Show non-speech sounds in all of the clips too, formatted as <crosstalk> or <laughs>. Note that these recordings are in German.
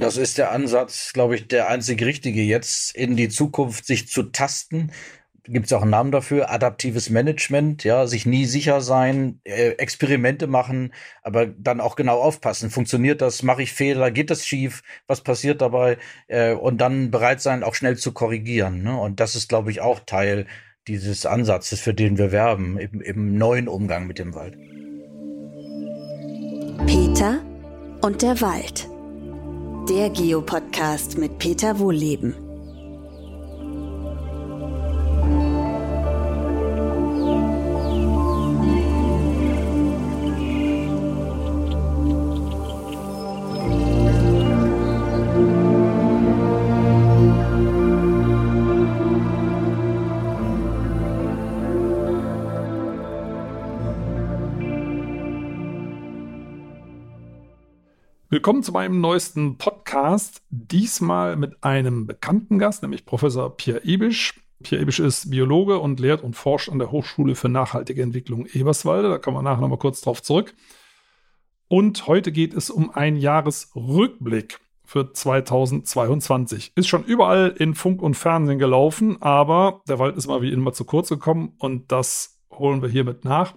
Das ist der Ansatz, glaube ich, der einzig richtige jetzt in die Zukunft sich zu tasten. Gibt es auch einen Namen dafür? Adaptives Management, ja, sich nie sicher sein, äh, Experimente machen, aber dann auch genau aufpassen. Funktioniert das? Mache ich Fehler? Geht das schief? Was passiert dabei? Äh, und dann bereit sein, auch schnell zu korrigieren. Ne? Und das ist, glaube ich, auch Teil dieses Ansatzes, für den wir werben, im, im neuen Umgang mit dem Wald. Peter und der Wald. Der Geopodcast mit Peter Wohlleben. Willkommen zu meinem neuesten Podcast. Diesmal mit einem bekannten Gast, nämlich Professor Pierre Ibisch. Pierre Ibisch ist Biologe und lehrt und forscht an der Hochschule für nachhaltige Entwicklung Eberswalde. Da kommen wir nachher nochmal kurz drauf zurück. Und heute geht es um einen Jahresrückblick für 2022. Ist schon überall in Funk und Fernsehen gelaufen, aber der Wald ist mal wie immer zu kurz gekommen und das holen wir hiermit nach.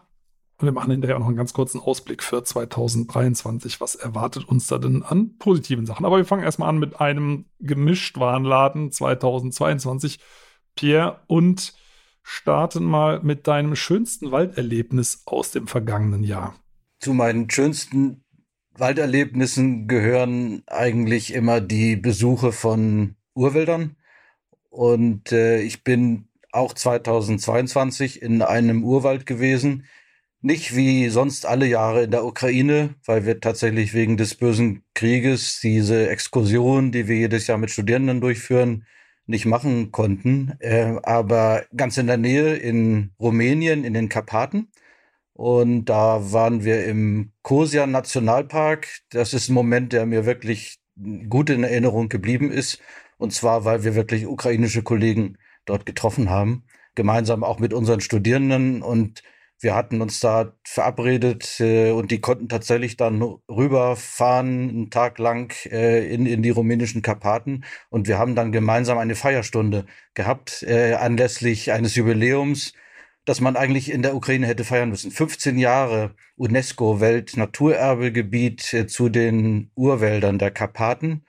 Und wir machen hinterher auch noch einen ganz kurzen Ausblick für 2023. Was erwartet uns da denn an positiven Sachen? Aber wir fangen erstmal an mit einem Gemischtwarenladen 2022. Pierre, und starten mal mit deinem schönsten Walderlebnis aus dem vergangenen Jahr. Zu meinen schönsten Walderlebnissen gehören eigentlich immer die Besuche von Urwäldern. Und äh, ich bin auch 2022 in einem Urwald gewesen, nicht wie sonst alle Jahre in der Ukraine, weil wir tatsächlich wegen des bösen Krieges diese Exkursion, die wir jedes Jahr mit Studierenden durchführen, nicht machen konnten. Äh, aber ganz in der Nähe in Rumänien, in den Karpaten. Und da waren wir im Kosia Nationalpark. Das ist ein Moment, der mir wirklich gut in Erinnerung geblieben ist. Und zwar, weil wir wirklich ukrainische Kollegen dort getroffen haben. Gemeinsam auch mit unseren Studierenden und wir hatten uns da verabredet äh, und die konnten tatsächlich dann rüberfahren, einen Tag lang äh, in, in die rumänischen Karpaten. Und wir haben dann gemeinsam eine Feierstunde gehabt, äh, anlässlich eines Jubiläums, das man eigentlich in der Ukraine hätte feiern müssen. 15 Jahre UNESCO-Weltnaturerbegebiet äh, zu den Urwäldern der Karpaten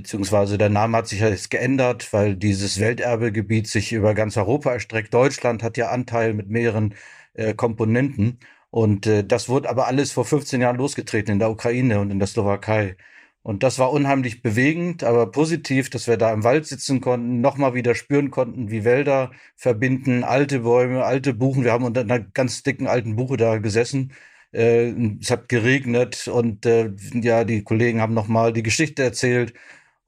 beziehungsweise der Name hat sich ja jetzt geändert, weil dieses Welterbegebiet sich über ganz Europa erstreckt. Deutschland hat ja Anteil mit mehreren äh, Komponenten. Und äh, das wurde aber alles vor 15 Jahren losgetreten in der Ukraine und in der Slowakei. Und das war unheimlich bewegend, aber positiv, dass wir da im Wald sitzen konnten, nochmal wieder spüren konnten, wie Wälder verbinden, alte Bäume, alte Buchen. Wir haben unter einer ganz dicken alten Buche da gesessen. Äh, es hat geregnet und äh, ja, die Kollegen haben nochmal die Geschichte erzählt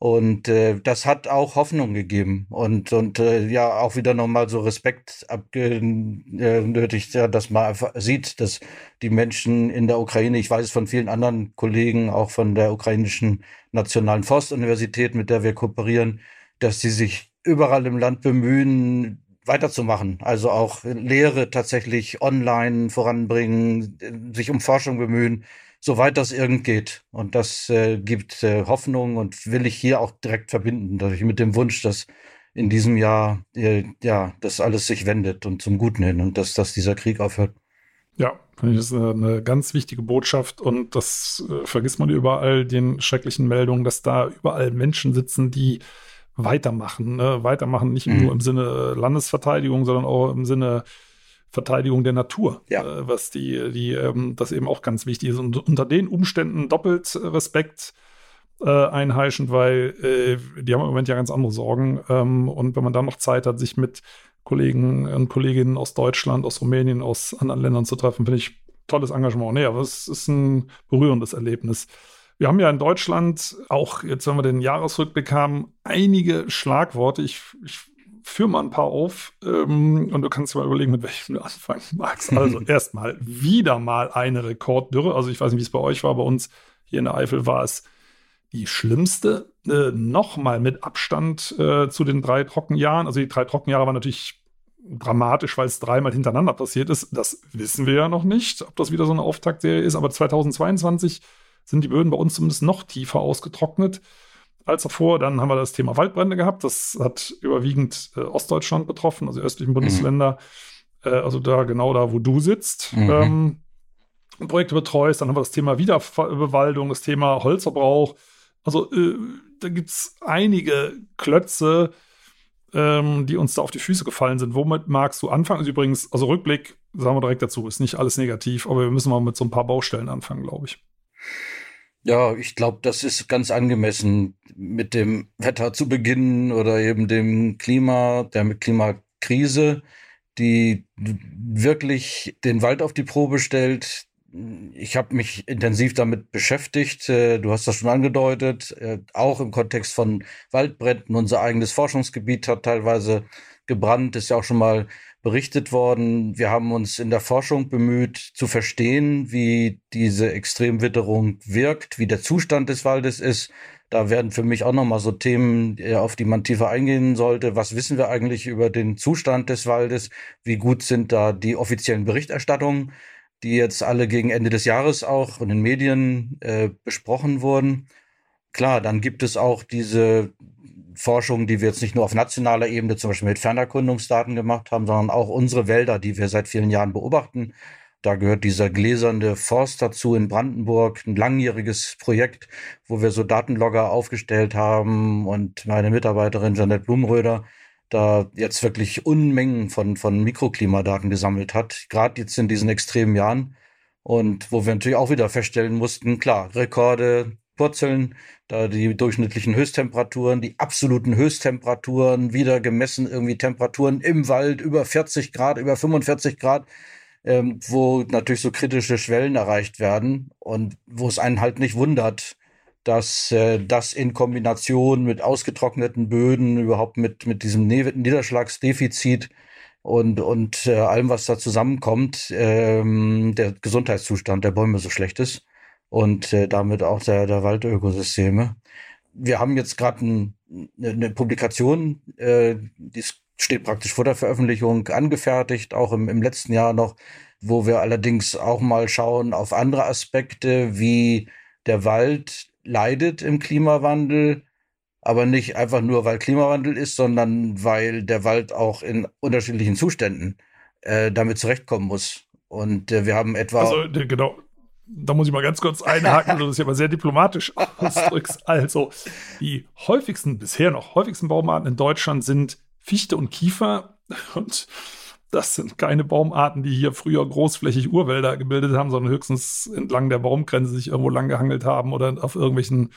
und äh, das hat auch Hoffnung gegeben. Und, und äh, ja auch wieder nochmal so Respekt abgenötigt, ja, dass man einfach sieht, dass die Menschen in der Ukraine, ich weiß von vielen anderen Kollegen, auch von der ukrainischen Nationalen Forstuniversität, mit der wir kooperieren, dass sie sich überall im Land bemühen, weiterzumachen. Also auch Lehre tatsächlich online voranbringen, sich um Forschung bemühen soweit das irgend geht. Und das äh, gibt äh, Hoffnung und will ich hier auch direkt verbinden, dass ich mit dem Wunsch, dass in diesem Jahr äh, ja das alles sich wendet und zum Guten hin und dass, dass dieser Krieg aufhört. Ja, das ist eine ganz wichtige Botschaft und das äh, vergisst man überall, den schrecklichen Meldungen, dass da überall Menschen sitzen, die weitermachen. Ne? Weitermachen nicht mhm. nur im Sinne Landesverteidigung, sondern auch im Sinne Verteidigung der Natur, ja. äh, was die, die, ähm, das eben auch ganz wichtig ist. Und unter den Umständen doppelt Respekt äh, einheischen, weil äh, die haben im Moment ja ganz andere Sorgen. Ähm, und wenn man dann noch Zeit hat, sich mit Kollegen und Kolleginnen aus Deutschland, aus Rumänien, aus anderen Ländern zu treffen, finde ich tolles Engagement. Nee, aber es ist ein berührendes Erlebnis. Wir haben ja in Deutschland auch, jetzt wenn wir den Jahresrückblick haben, einige Schlagworte. Ich, ich führ mal ein paar auf ähm, und du kannst mal überlegen, mit welchem du anfangen magst. Also <laughs> erstmal wieder mal eine Rekorddürre. Also ich weiß nicht, wie es bei euch war. Bei uns hier in der Eifel war es die schlimmste. Äh, Nochmal mit Abstand äh, zu den drei Trockenjahren. Also die drei Trockenjahre waren natürlich dramatisch, weil es dreimal hintereinander passiert ist. Das wissen wir ja noch nicht, ob das wieder so eine Auftaktserie ist. Aber 2022 sind die Böden bei uns zumindest noch tiefer ausgetrocknet. als davor. Dann haben wir das Thema Waldbrände gehabt. Das hat überwiegend äh, Ostdeutschland betroffen, also die östlichen Bundesländer. Mhm. Äh, also da genau da, wo du sitzt. Mhm. Ähm, Projekte betreust. Dann haben wir das Thema Wiederbewaldung, das Thema Holzverbrauch. Also äh, da gibt es einige Klötze, ähm, die uns da auf die Füße gefallen sind. Womit magst du anfangen? Also übrigens, also Rückblick, sagen wir direkt dazu, ist nicht alles negativ, aber wir müssen mal mit so ein paar Baustellen anfangen, glaube ich. Ja, ich glaube, das ist ganz angemessen, mit dem Wetter zu beginnen oder eben dem Klima, der Klimakrise, die wirklich den Wald auf die Probe stellt. Ich habe mich intensiv damit beschäftigt. Äh, du hast das schon angedeutet, äh, auch im Kontext von Waldbränden. Unser eigenes Forschungsgebiet hat teilweise gebrannt, ist ja auch schon mal berichtet worden. Wir haben uns in der Forschung bemüht zu verstehen, wie diese Extremwitterung wirkt, wie der Zustand des Waldes ist. Da werden für mich auch nochmal so Themen, äh, auf die man tiefer eingehen sollte. Was wissen wir eigentlich über den Zustand des Waldes? Wie gut sind da die offiziellen Berichterstattungen, die jetzt alle gegen Ende des Jahres auch in den Medien äh, besprochen wurden? Klar, dann gibt es auch diese Forschung, die wir jetzt nicht nur auf nationaler Ebene zum Beispiel mit Fernerkundungsdaten gemacht haben, sondern auch unsere Wälder, die wir seit vielen Jahren beobachten. Da gehört dieser gläserne Forst dazu in Brandenburg, ein langjähriges Projekt, wo wir so Datenlogger aufgestellt haben und meine Mitarbeiterin Janette Blumröder da jetzt wirklich Unmengen von, von Mikroklimadaten gesammelt hat, gerade jetzt in diesen extremen Jahren. Und wo wir natürlich auch wieder feststellen mussten, klar, Rekorde, Purzeln, da die durchschnittlichen Höchsttemperaturen, die absoluten Höchsttemperaturen, wieder gemessen irgendwie Temperaturen im Wald über 40 Grad, über 45 Grad, ähm, wo natürlich so kritische Schwellen erreicht werden und wo es einen halt nicht wundert, dass äh, das in Kombination mit ausgetrockneten Böden, überhaupt mit, mit diesem Niederschlagsdefizit und, und äh, allem, was da zusammenkommt, ähm, der Gesundheitszustand der Bäume so schlecht ist und äh, damit auch der, der Waldökosysteme. Wir haben jetzt gerade ein, eine, ne Publikation, äh, die steht praktisch vor der Veröffentlichung angefertigt, auch im, im letzten Jahr noch, wo wir allerdings auch mal schauen auf andere Aspekte, wie der Wald leidet im Klimawandel, aber nicht einfach nur, weil Klimawandel ist, sondern weil der Wald auch in unterschiedlichen Zuständen äh, damit zurechtkommen muss. Und äh, wir haben etwa. Also, genau, da muss ich mal ganz kurz einhaken, du das ja mal sehr diplomatisch <laughs> ausdrückst. Also, die häufigsten, bisher noch häufigsten Baumarten in Deutschland sind Fichte und Kiefer. Und das sind keine Baumarten, die hier früher großflächig Urwälder gebildet haben, sondern höchstens entlang der Baumgrenze sich irgendwo lang gehangelt haben oder auf irgendwelchen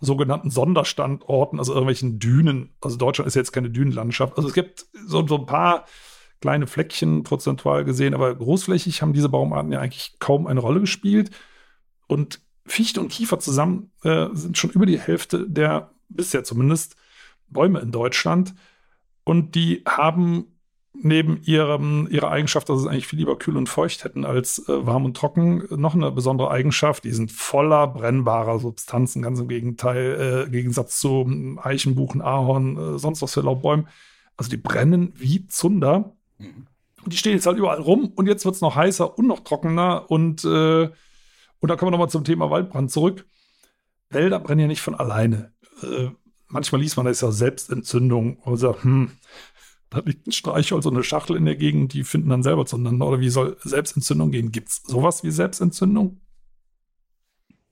sogenannten Sonderstandorten, also irgendwelchen Dünen. Also Deutschland ist jetzt keine Dünenlandschaft. Also es gibt so, so ein paar kleine Fleckchen prozentual gesehen, aber großflächig haben diese Baumarten ja eigentlich kaum eine Rolle gespielt. Und Fichte und Kiefer zusammen äh, sind schon über die Hälfte der, bisher zumindest, Bäume in Deutschland. Und die haben neben ihrem, ihrer Eigenschaft, dass es eigentlich viel lieber kühl und feucht hätten als äh, warm und trocken, noch eine besondere Eigenschaft. Die sind voller brennbarer Substanzen, ganz im Gegenteil, äh, Gegensatz zu Eichenbuchen, Ahorn, äh, sonst was für Laubbäumen. Also die brennen wie Zunder. Die stehen jetzt halt überall rum und jetzt wird es noch heißer und noch trockener und, äh, und da kommen wir nochmal zum Thema Waldbrand zurück. Wälder brennen ja nicht von alleine. Äh, manchmal liest man, das ist ja Selbstentzündung und sagt, hm, da liegt ein Streichholz und eine Schachtel in der Gegend, die finden dann selber zueinander. Oder wie soll Selbstentzündung gehen? Gibt es sowas wie Selbstentzündung?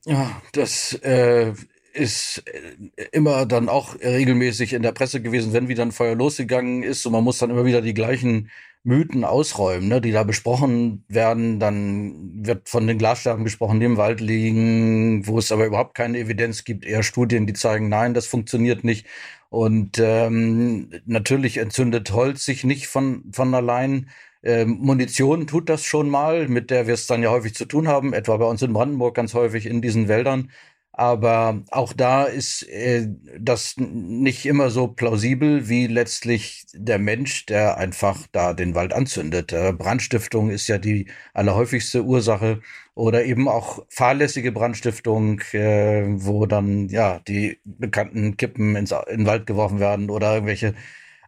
Ja, das äh, ist äh, immer dann auch regelmäßig in der Presse gewesen, wenn wieder ein Feuer losgegangen ist und man muss dann immer wieder die gleichen Mythen ausräumen, ne, die da besprochen werden. Dann wird von den Glassterben gesprochen, die im Wald liegen, wo es aber überhaupt keine Evidenz gibt, eher Studien, die zeigen, nein, das funktioniert nicht. Und ähm, natürlich entzündet Holz sich nicht von, von allein. Ähm, Munition tut das schon mal, mit der wir es dann ja häufig zu tun haben, etwa bei uns in Brandenburg ganz häufig in diesen Wäldern. Aber auch da ist äh, das nicht immer so plausibel wie letztlich der Mensch, der einfach da den Wald anzündet. Äh, Brandstiftung ist ja die allerhäufigste Ursache oder eben auch fahrlässige Brandstiftung, äh, wo dann ja die bekannten Kippen ins, in den Wald geworfen werden oder irgendwelche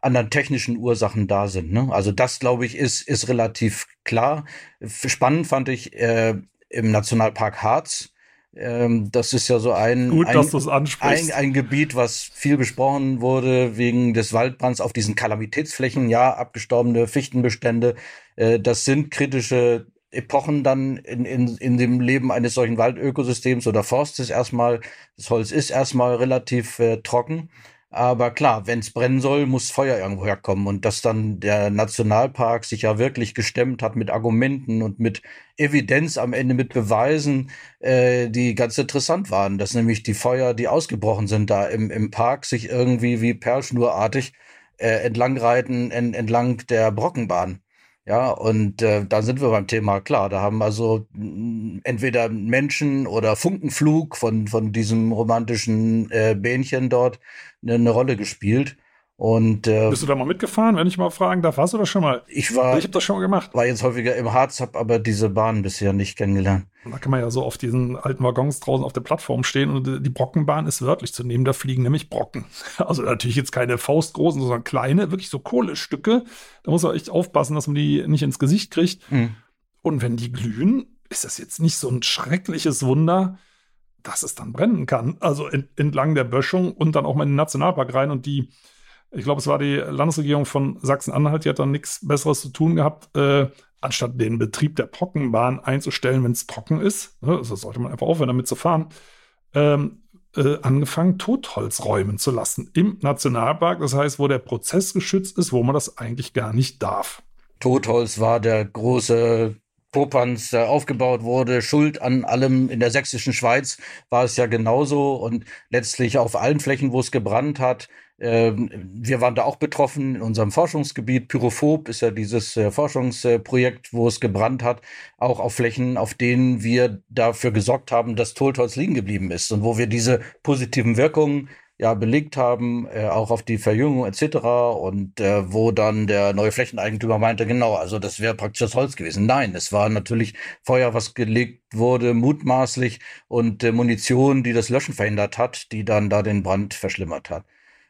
anderen technischen Ursachen da sind. Ne? Also das, glaube ich, ist, ist relativ klar. Spannend fand ich äh, im Nationalpark Harz Ähm, das ist ja so ein, Gut, ein, ein, ein Gebiet, was viel besprochen wurde wegen des Waldbrands auf diesen Kalamitätsflächen, ja, abgestorbene Fichtenbestände. Äh, das sind kritische Epochen dann in, in, in dem Leben eines solchen Waldökosystems oder Forstes erstmal. Das Holz ist erstmal relativ äh, trocken. Aber klar, wenn es brennen soll, muss Feuer irgendwo herkommen. Und dass dann der Nationalpark sich ja wirklich gestemmt hat mit Argumenten und mit Evidenz am Ende, mit Beweisen, äh, die ganz interessant waren. Dass nämlich die Feuer, die ausgebrochen sind da im, im Park, sich irgendwie wie perlschnurartig äh, entlangreiten en, entlang der Brockenbahn. Ja, und äh, da sind wir beim Thema klar. Da haben also entweder Menschen oder Funkenflug von, von diesem romantischen äh, Bähnchen dort eine, eine Rolle gespielt. Und, äh, Bist du da mal mitgefahren, wenn ich mal fragen darf? Warst du das schon mal? Ich war. Ich habe das schon mal gemacht. War jetzt häufiger im Harz, habe aber diese Bahn bisher nicht kennengelernt. Da kann man ja so auf diesen alten Waggons draußen auf der Plattform stehen und die Brockenbahn ist wörtlich zu nehmen. Da fliegen nämlich Brocken. <laughs> Also natürlich jetzt keine faustgroßen, sondern kleine, wirklich so Kohlestücke. Da muss man echt aufpassen, dass man die nicht ins Gesicht kriegt. Mhm. Und wenn die glühen, ist das jetzt nicht so ein schreckliches Wunder, dass es dann brennen kann. Also entlang der Böschung und dann auch mal in den Nationalpark rein und die ich glaube, es war die Landesregierung von Sachsen-Anhalt, die hat dann nichts Besseres zu tun gehabt, äh, anstatt den Betrieb der Trockenbahn einzustellen, wenn es trocken ist. Ne, also sollte man einfach aufhören, damit zu fahren. Ähm, äh, angefangen, Totholz räumen zu lassen im Nationalpark. Das heißt, wo der Prozess geschützt ist, wo man das eigentlich gar nicht darf. Totholz war der große Popanz der aufgebaut wurde, Schuld an allem in der sächsischen Schweiz war es ja genauso und letztlich auf allen Flächen, wo es gebrannt hat, wir waren da auch betroffen in unserem Forschungsgebiet. Pyrophob ist ja dieses äh, Forschungsprojekt, wo es gebrannt hat, auch auf Flächen, auf denen wir dafür gesorgt haben, dass Toltholz liegen geblieben ist und wo wir diese positiven Wirkungen ja belegt haben, äh, auch auf die Verjüngung etc. Und äh, wo dann der neue Flächeneigentümer meinte, genau, also das wäre praktisch das Holz gewesen. Nein, es war natürlich Feuer, was gelegt wurde, mutmaßlich und äh, Munition, die das Löschen verhindert hat, die dann da den Brand verschlimmert hat.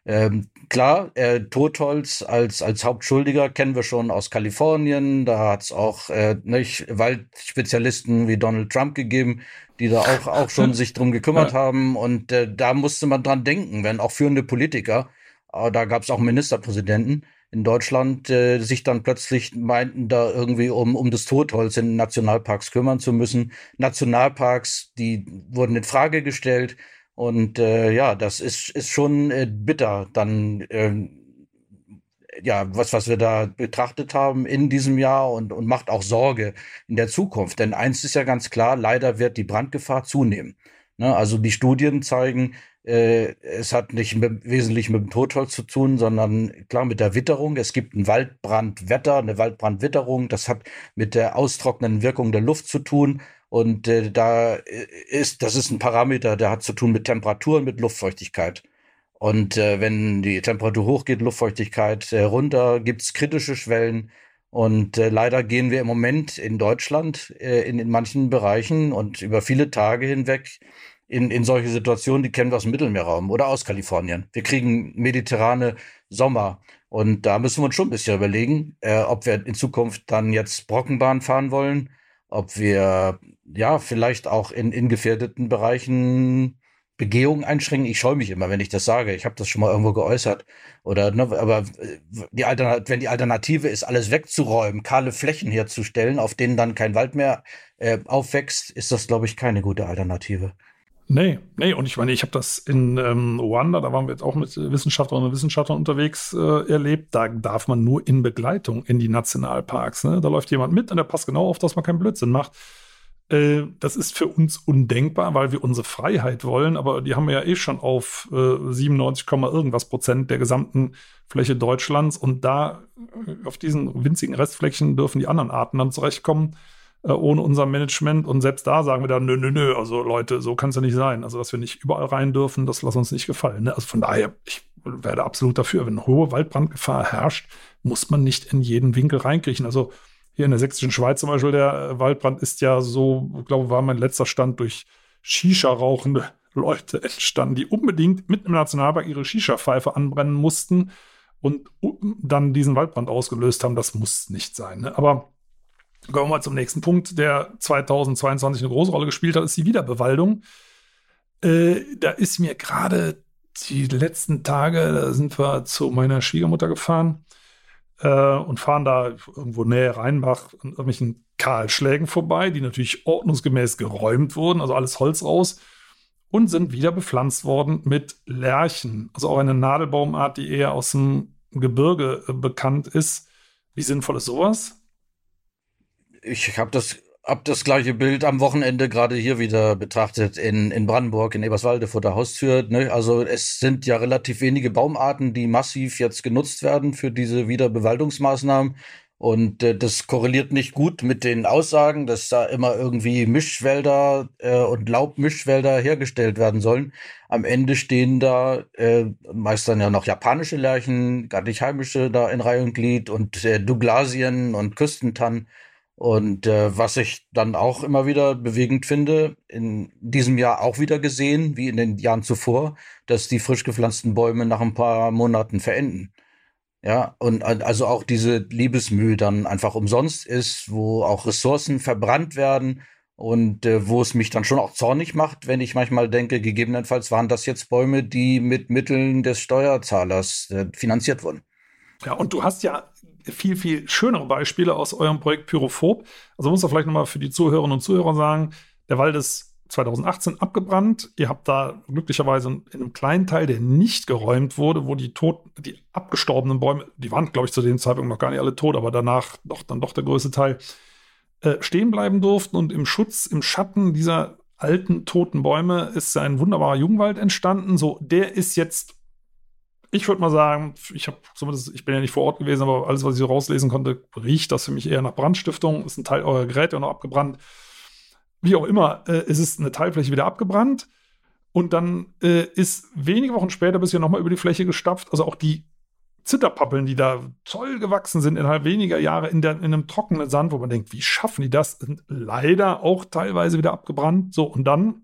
Ähm, klar, äh, Totholz als, als Hauptschuldiger kennen wir schon aus Kalifornien. Da hat es auch äh, nicht, Waldspezialisten wie Donald Trump gegeben, die da auch, auch schon <laughs> sich drum gekümmert haben. Und äh, da musste man dran denken, wenn auch führende Politiker, äh, da gab es auch Ministerpräsidenten in Deutschland, äh, sich dann plötzlich meinten, da irgendwie um, um das Totholz in Nationalparks kümmern zu müssen. Nationalparks, die wurden in Frage gestellt und äh, ja, das ist, ist schon äh, bitter, dann äh, ja, was, was wir da betrachtet haben in diesem Jahr und, und macht auch Sorge in der Zukunft. Denn eins ist ja ganz klar, leider wird die Brandgefahr zunehmen. Ne? Also die Studien zeigen, äh, es hat nicht mit, wesentlich mit dem Totholz zu tun, sondern klar mit der Witterung. Es gibt ein Waldbrandwetter, eine Waldbrandwitterung. Das hat mit der austrocknenden Wirkung der Luft zu tun. Und äh, da äh, ist, das ist ein Parameter, der hat zu tun mit Temperaturen, mit Luftfeuchtigkeit. Und äh, wenn die Temperatur hochgeht, Luftfeuchtigkeit äh, runter, gibt's kritische Schwellen. Und äh, leider gehen wir im Moment in Deutschland äh, in, in manchen Bereichen und über viele Tage hinweg in, in solche Situationen, die kennen wir aus dem Mittelmeerraum oder aus Kalifornien. Wir kriegen mediterrane Sommer. Und da müssen wir uns schon ein bisschen überlegen, äh, ob wir in Zukunft dann jetzt Brockenbahn fahren wollen, ob wir ja, vielleicht auch in, in gefährdeten Bereichen Begehungen einschränken. Ich scheue mich immer, wenn ich das sage. Ich habe das schon mal irgendwo geäußert. Oder, ne, aber äh, die Alternat wenn die Alternative ist, alles wegzuräumen, kahle Flächen herzustellen, auf denen dann kein Wald mehr äh, aufwächst, ist das, glaube ich, keine gute Alternative. Nee, nee, und ich meine, ich habe das in ähm, Ruanda, da waren wir jetzt auch mit Wissenschaftlerinnen und Wissenschaftlern unterwegs äh, erlebt. Da darf man nur in Begleitung in die Nationalparks. Ne? Da läuft jemand mit und der passt genau auf, dass man keinen Blödsinn macht. Äh, das ist für uns undenkbar, weil wir unsere Freiheit wollen, aber die haben wir ja eh schon auf äh, 97, irgendwas Prozent der gesamten Fläche Deutschlands und da äh, auf diesen winzigen Restflächen dürfen die anderen Arten dann zurechtkommen äh, ohne unser Management und selbst da sagen wir dann, nö, nö, nö, also Leute, so kann es ja nicht sein. Also, dass wir nicht überall rein dürfen, das lass uns nicht gefallen. Ne? Also von daher, ich werde absolut dafür, wenn hohe Waldbrandgefahr herrscht, muss man nicht in jeden Winkel reinkriechen. Also hier in der sächsischen Schweiz zum Beispiel, der äh, Waldbrand ist ja so, ich glaube, war mein letzter Stand durch Shisha-rauchende <laughs> Leute entstanden, die unbedingt mitten im Nationalpark ihre Shisha-Pfeife anbrennen mussten und dann diesen Waldbrand ausgelöst haben. Das muss nicht sein. Ne? Aber Kommen wir mal zum nächsten Punkt, der 2022 eine große Rolle gespielt hat, ist die Wiederbewaldung. Äh, da ist mir gerade die letzten Tage, da sind wir zu meiner Schwiegermutter gefahren äh, und fahren da irgendwo näher Rheinbach an irgendwelchen Kahlschlägen vorbei, die natürlich ordnungsgemäß geräumt wurden, also alles Holz raus und sind wieder bepflanzt worden mit Lärchen, also auch eine Nadelbaumart, die eher aus dem Gebirge äh, bekannt ist. Wie sinnvoll ist sowas? Ich habe das hab das gleiche Bild am Wochenende gerade hier wieder betrachtet in, in Brandenburg, in Eberswalde vor der Haustür. Ne? Also es sind ja relativ wenige Baumarten, die massiv jetzt genutzt werden für diese Wiederbewaldungsmaßnahmen. Und äh, das korreliert nicht gut mit den Aussagen, dass da immer irgendwie Mischwälder äh, und Laubmischwälder hergestellt werden sollen. Am Ende stehen da äh, meist dann ja noch japanische Lärchen, gar nicht heimische da in Reihe und Glied und äh, Douglasien und Küstentannen. Und äh, was ich dann auch immer wieder bewegend finde, in diesem Jahr auch wieder gesehen, wie in den Jahren zuvor, dass die frisch gepflanzten Bäume nach ein paar Monaten verenden. Ja, und also auch diese Liebesmühe dann einfach umsonst ist, wo auch Ressourcen verbrannt werden und äh, wo es mich dann schon auch zornig macht, wenn ich manchmal denke, gegebenenfalls waren das jetzt Bäume, die mit Mitteln des Steuerzahlers äh, finanziert wurden. Ja, und du hast ja viel, viel schönere Beispiele aus eurem Projekt Pyrophob. Also muss man vielleicht nochmal für die Zuhörerinnen und Zuhörer sagen, der Wald ist 2018 abgebrannt. Ihr habt da glücklicherweise in einem kleinen Teil, der nicht geräumt wurde, wo die tot, die abgestorbenen Bäume, die waren, glaube ich, zu dem Zeitpunkt noch gar nicht alle tot, aber danach doch dann doch der größte Teil, äh, stehen bleiben durften und im Schutz, im Schatten dieser alten toten Bäume ist ein wunderbarer Jugendwald entstanden. So, der ist jetzt ich würde mal sagen, ich habe zumindest, ich bin ja nicht vor Ort gewesen, aber alles, was ich so rauslesen konnte, riecht das für mich eher nach Brandstiftung. Ist ein Teil eurer Geräte noch abgebrannt. Wie auch immer, äh, ist es eine Teilfläche wieder abgebrannt. Und dann äh, ist wenige Wochen später du ja nochmal über die Fläche gestapft. Also auch die Zitterpappeln, die da toll gewachsen sind innerhalb weniger Jahre in, der, in einem trockenen Sand, wo man denkt, wie schaffen die das? Sind leider auch teilweise wieder abgebrannt. So, und dann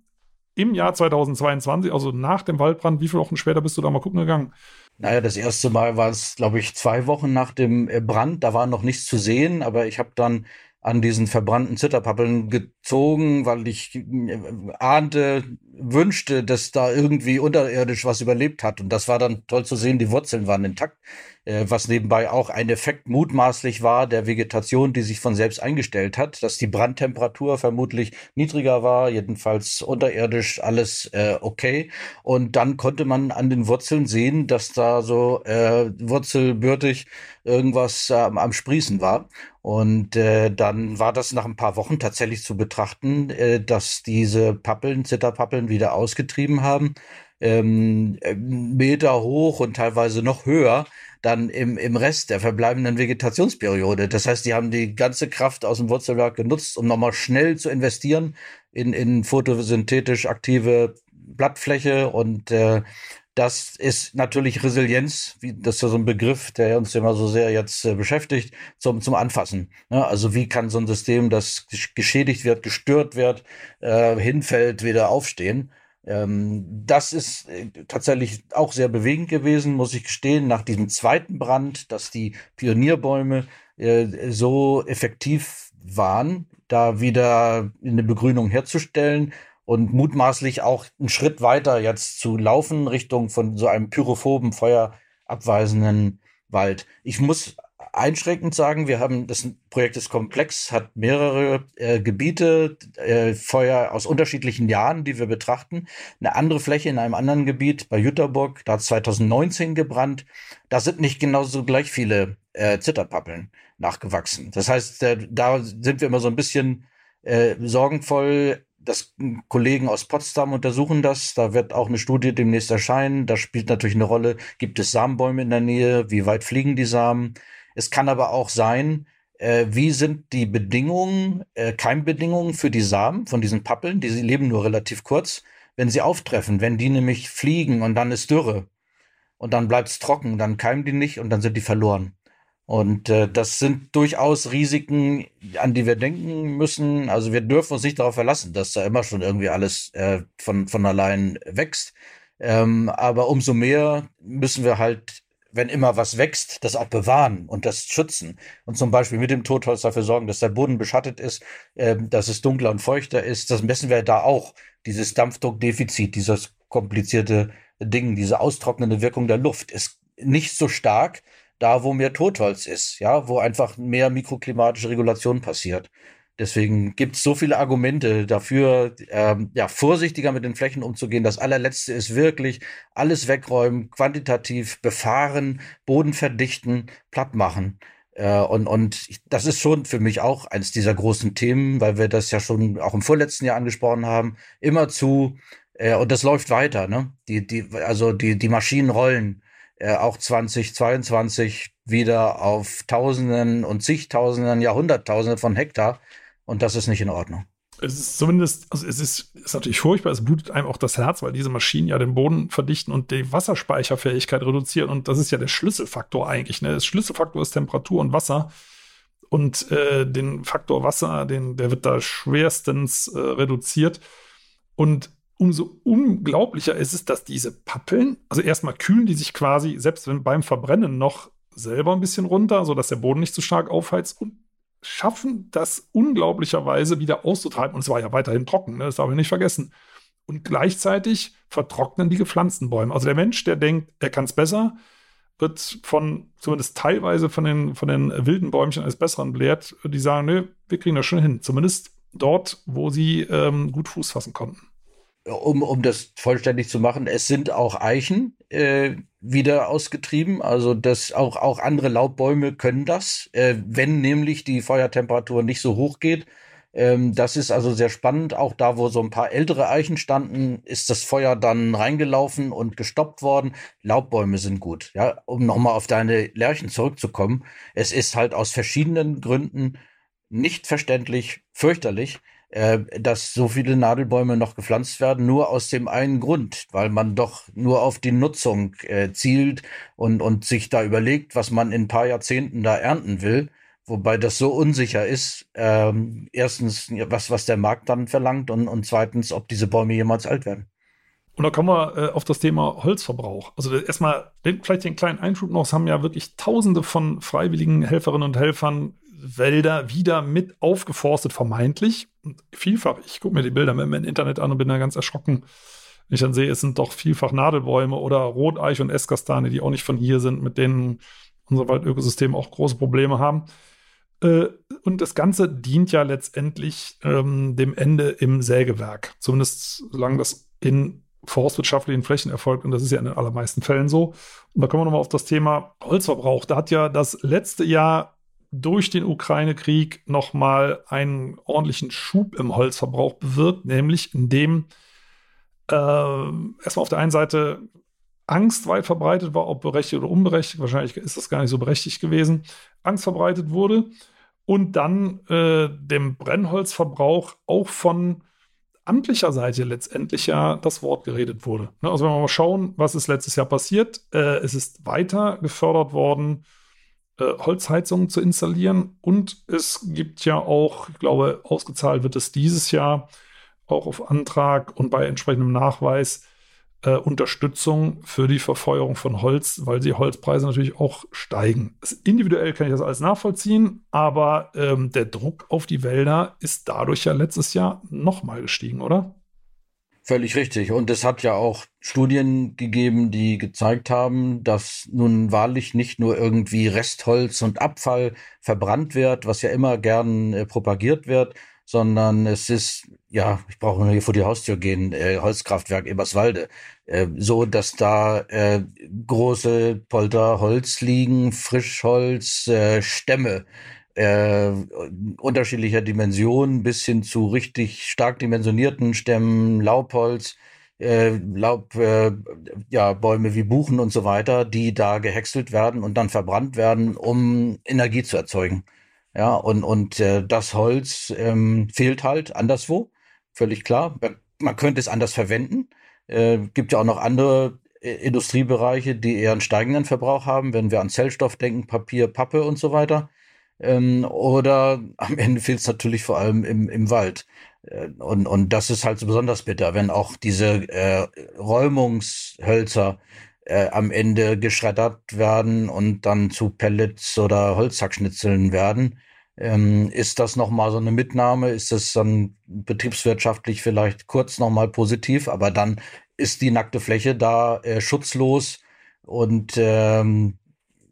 im Jahr 2022, also nach dem Waldbrand, wie viele Wochen später bist du da mal gucken gegangen? Naja, das erste Mal war es, glaube ich, zwei Wochen nach dem äh, Brand. Da war noch nichts zu sehen, aber ich habe dann an diesen verbrannten Zitterpappeln gezogen, weil ich äh, ahnte, wünschte, dass da irgendwie unterirdisch was überlebt hat. Und das war dann toll zu sehen, die Wurzeln waren intakt, äh, was nebenbei auch ein Effekt mutmaßlich war der Vegetation, die sich von selbst eingestellt hat, dass die Brandtemperatur vermutlich niedriger war, jedenfalls unterirdisch alles äh, okay. Und dann konnte man an den Wurzeln sehen, dass da so äh, wurzelbürtig irgendwas am Sprießen war. Und äh, dann war das nach ein paar Wochen tatsächlich zu betrachten, äh, dass diese Pappeln, Zitterpappeln wieder ausgetrieben haben, ähm, Meter hoch und teilweise noch höher, dann im, im Rest der verbleibenden Vegetationsperiode. Das heißt, die haben die ganze Kraft aus dem Wurzelwerk genutzt, um nochmal schnell zu investieren in, in photosynthetisch aktive Blattfläche und äh, das ist natürlich Resilienz, wie, das ist ja so ein Begriff, der uns immer so sehr jetzt äh, beschäftigt, zum, zum Anfassen. Ja, also wie kann so ein System, das geschädigt wird, gestört wird, äh, hinfällt, wieder aufstehen? Ähm, das ist äh, tatsächlich auch sehr bewegend gewesen, muss ich gestehen, nach diesem zweiten Brand, dass die Pionierbäume äh, so effektiv waren, da wieder eine Begrünung herzustellen und mutmaßlich auch einen Schritt weiter jetzt zu laufen Richtung von so einem pyrophoben, feuerabweisenden Wald. Ich muss einschränkend sagen, wir haben das Projekt ist komplex, hat mehrere äh, Gebiete, äh, Feuer aus unterschiedlichen Jahren, die wir betrachten. Eine andere Fläche in einem anderen Gebiet bei Jüterburg, da hat 2019 gebrannt. Da sind nicht genauso gleich viele äh, Zitterpappeln nachgewachsen. Das heißt, äh, da sind wir immer so ein bisschen äh, sorgenvoll das Kollegen aus Potsdam untersuchen das. Da wird auch eine Studie demnächst erscheinen. Da spielt natürlich eine Rolle, gibt es Samenbäume in der Nähe? Wie weit fliegen die Samen? Es kann aber auch sein, äh, wie sind die Bedingungen, äh, Keimbedingungen für die Samen von diesen Pappeln? Die leben nur relativ kurz. Wenn sie auftreffen, wenn die nämlich fliegen und dann ist Dürre und dann bleibt es trocken, dann keimen die nicht und dann sind die verloren. Und äh, das sind durchaus Risiken, an die wir denken müssen. Also wir dürfen uns nicht darauf verlassen, dass da immer schon irgendwie alles äh, von, von allein wächst. Ähm, aber umso mehr müssen wir halt wenn immer was wächst, das auch bewahren und das schützen. Und zum Beispiel mit dem Totholz dafür sorgen, dass der Boden beschattet ist, äh, dass es dunkler und feuchter ist. Das messen wir da auch. Dieses Dampfdruckdefizit, dieses komplizierte Ding, diese austrocknende Wirkung der Luft ist nicht so stark da, wo mehr Totholz ist, ja, wo einfach mehr mikroklimatische Regulation passiert. Deswegen gibt es so viele Argumente dafür, ähm, ja, vorsichtiger mit den Flächen umzugehen. Das allerletzte ist wirklich alles wegräumen, quantitativ befahren, Boden verdichten, platt machen. Äh, und, und das ist schon für mich auch eines dieser großen Themen, weil wir das ja schon auch im vorletzten Jahr angesprochen haben. Immer zu, äh, und das läuft weiter, ne? Die, die, also die, die Maschinen rollen äh, auch 2022 wieder auf Tausenden und zigtausenden, Jahrhunderttausende von Hektar. Und das ist nicht in Ordnung. Es ist zumindest, also es ist, ist natürlich furchtbar, es blutet einem auch das Herz, weil diese Maschinen ja den Boden verdichten und die Wasserspeicherfähigkeit reduzieren. Und das ist ja der Schlüsselfaktor eigentlich. Ne? Der Schlüsselfaktor ist Temperatur und Wasser. Und äh, den Faktor Wasser, den, der wird da schwerstens äh, reduziert. Und umso unglaublicher ist es, dass diese Pappeln, also erstmal kühlen die sich quasi, selbst wenn beim Verbrennen noch selber ein bisschen runter, sodass der Boden nicht zu stark aufheizt und schaffen das unglaublicherweise wieder auszutreiben. Und es war ja weiterhin trocken, ne? das darf ich nicht vergessen. Und gleichzeitig vertrocknen die gepflanzten Bäume. Also der Mensch, der denkt, er kann es besser, wird von, zumindest teilweise von den, von den wilden Bäumchen eines Besseren belehrt, die sagen, nö, wir kriegen das schon hin. Zumindest dort, wo sie ähm, gut Fuß fassen konnten um, um das vollständig zu machen, es sind auch Eichen äh, wieder ausgetrieben. Also das auch, auch andere Laubbäume können das, äh, wenn nämlich die Feuertemperatur nicht so hoch geht. Ähm, das ist also sehr spannend. Auch da, wo so ein paar ältere Eichen standen, ist das Feuer dann reingelaufen und gestoppt worden. Laubbäume sind gut. Ja, um nochmal auf deine Lärchen zurückzukommen. Es ist halt aus verschiedenen Gründen nicht verständlich, fürchterlich, äh, dass so viele Nadelbäume noch gepflanzt werden, nur aus dem einen Grund, weil man doch nur auf die Nutzung äh, zielt und, und sich da überlegt, was man in ein paar Jahrzehnten da ernten will. Wobei das so unsicher ist, ähm, erstens, was, was der Markt dann verlangt und, und zweitens, ob diese Bäume jemals alt werden. Und da kommen wir äh, auf das Thema Holzverbrauch. Also erstmal vielleicht den kleinen Einschub noch. Es haben ja wirklich Tausende von freiwilligen Helferinnen und Helfern Wälder wieder mit aufgeforstet, vermeintlich. Vielfach, ich gucke mir die Bilder im Internet an und bin da ganz erschrocken, wenn ich dann sehe, es sind doch vielfach Nadelbäume oder Roteich und Esskastane, die auch nicht von hier sind, mit denen unser Waldökosystem auch große Probleme haben. Äh, und das Ganze dient ja letztendlich ähm, dem Ende im Sägewerk. Zumindest solange das in forstwirtschaftlichen Flächen erfolgt. Und das ist ja in den allermeisten Fällen so. Und da kommen wir nochmal auf das Thema Holzverbrauch. Da hat ja das letzte Jahr durch den Ukraine-Krieg nochmal einen ordentlichen Schub im Holzverbrauch bewirkt, nämlich indem äh, erstmal auf der einen Seite Angst weit verbreitet war, ob berechtigt oder unberechtigt, wahrscheinlich ist das gar nicht so berechtigt gewesen, Angst verbreitet wurde und dann äh, dem Brennholzverbrauch auch von amtlicher Seite letztendlich ja das Wort geredet wurde. Also wenn wir mal schauen, was ist letztes Jahr passiert, äh, es ist weiter gefördert worden, Holzheizungen zu installieren. Und es gibt ja auch, ich glaube, ausgezahlt wird es dieses Jahr auch auf Antrag und bei entsprechendem Nachweis äh, Unterstützung für die Verfeuerung von Holz, weil die Holzpreise natürlich auch steigen. Individuell kann ich das alles nachvollziehen, aber ähm, der Druck auf die Wälder ist dadurch ja letztes Jahr nochmal gestiegen, oder? Völlig richtig. Und es hat ja auch Studien gegeben, die gezeigt haben, dass nun wahrlich nicht nur irgendwie Restholz und Abfall verbrannt wird, was ja immer gern äh, propagiert wird, sondern es ist, ja, ich brauche nur hier vor die Haustür gehen, äh, Holzkraftwerk Eberswalde, äh, so dass da äh, große Polter Holz liegen, Frischholz, äh, Stämme, äh, unterschiedlicher Dimensionen bis hin zu richtig stark dimensionierten Stämmen, Laubholz, äh, Laub, äh, ja, Bäume wie Buchen und so weiter, die da gehäckselt werden und dann verbrannt werden, um Energie zu erzeugen. Ja, und, und äh, das Holz ähm, fehlt halt anderswo, völlig klar. Man könnte es anders verwenden. Äh, gibt ja auch noch andere äh, Industriebereiche, die eher einen steigenden Verbrauch haben, wenn wir an Zellstoff denken, Papier, Pappe und so weiter. Ähm, oder am Ende fehlt es natürlich vor allem im, im Wald. Äh, und, und das ist halt so besonders bitter, wenn auch diese äh, Räumungshölzer äh, am Ende geschreddert werden und dann zu Pellets oder Holzhackschnitzeln werden. Ähm, ist das nochmal so eine Mitnahme? Ist das dann betriebswirtschaftlich vielleicht kurz nochmal positiv, aber dann ist die nackte Fläche da äh, schutzlos und ähm,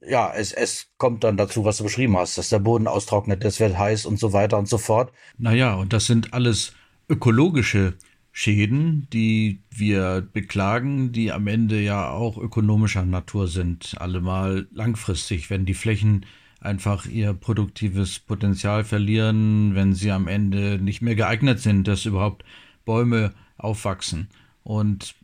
ja, es, es kommt dann dazu, was du beschrieben hast, dass der Boden austrocknet, es wird heiß und so weiter und so fort. Naja, und das sind alles ökologische Schäden, die wir beklagen, die am Ende ja auch ökonomischer Natur sind, allemal langfristig, wenn die Flächen einfach ihr produktives Potenzial verlieren, wenn sie am Ende nicht mehr geeignet sind, dass überhaupt Bäume aufwachsen. Und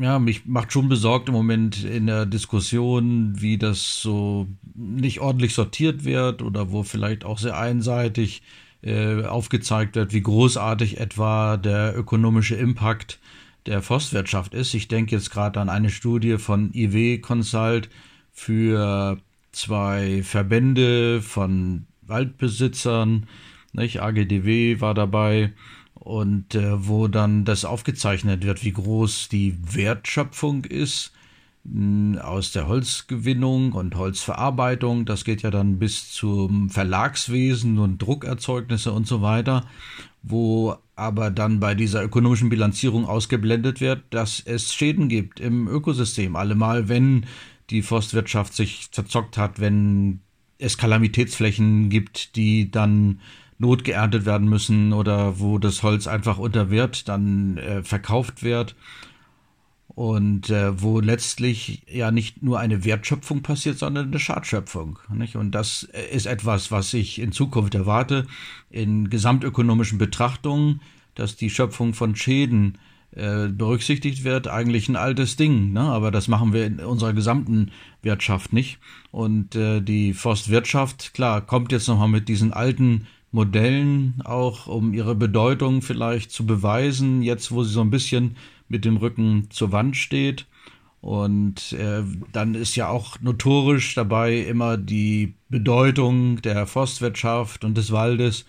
ja, mich macht schon besorgt im Moment in der Diskussion, wie das so nicht ordentlich sortiert wird oder wo vielleicht auch sehr einseitig äh, aufgezeigt wird, wie großartig etwa der ökonomische Impact der Forstwirtschaft ist. Ich denke jetzt gerade an eine Studie von IW Consult für zwei Verbände von Waldbesitzern, nicht? AGDW war dabei und äh, wo dann das aufgezeichnet wird, wie groß die Wertschöpfung ist mh, aus der Holzgewinnung und Holzverarbeitung. Das geht ja dann bis zum Verlagswesen und Druckerzeugnisse und so weiter, wo aber dann bei dieser ökonomischen Bilanzierung ausgeblendet wird, dass es Schäden gibt im Ökosystem. Allemal, wenn die Forstwirtschaft sich zerzockt hat, wenn es Kalamitätsflächen gibt, die dann notgeerntet werden müssen oder wo das Holz einfach unter Wert dann äh, verkauft wird und äh, wo letztlich ja nicht nur eine Wertschöpfung passiert, sondern eine Schadschöpfung. Nicht? Und das ist etwas, was ich in Zukunft erwarte, in gesamtökonomischen Betrachtungen, dass die Schöpfung von Schäden äh, berücksichtigt wird, eigentlich ein altes Ding, ne? aber das machen wir in unserer gesamten Wirtschaft nicht. Und äh, die Forstwirtschaft, klar, kommt jetzt nochmal mit diesen alten Modellen auch, um ihre Bedeutung vielleicht zu beweisen, jetzt wo sie so ein bisschen mit dem Rücken zur Wand steht. Und äh, dann ist ja auch notorisch dabei immer die Bedeutung der Forstwirtschaft und des Waldes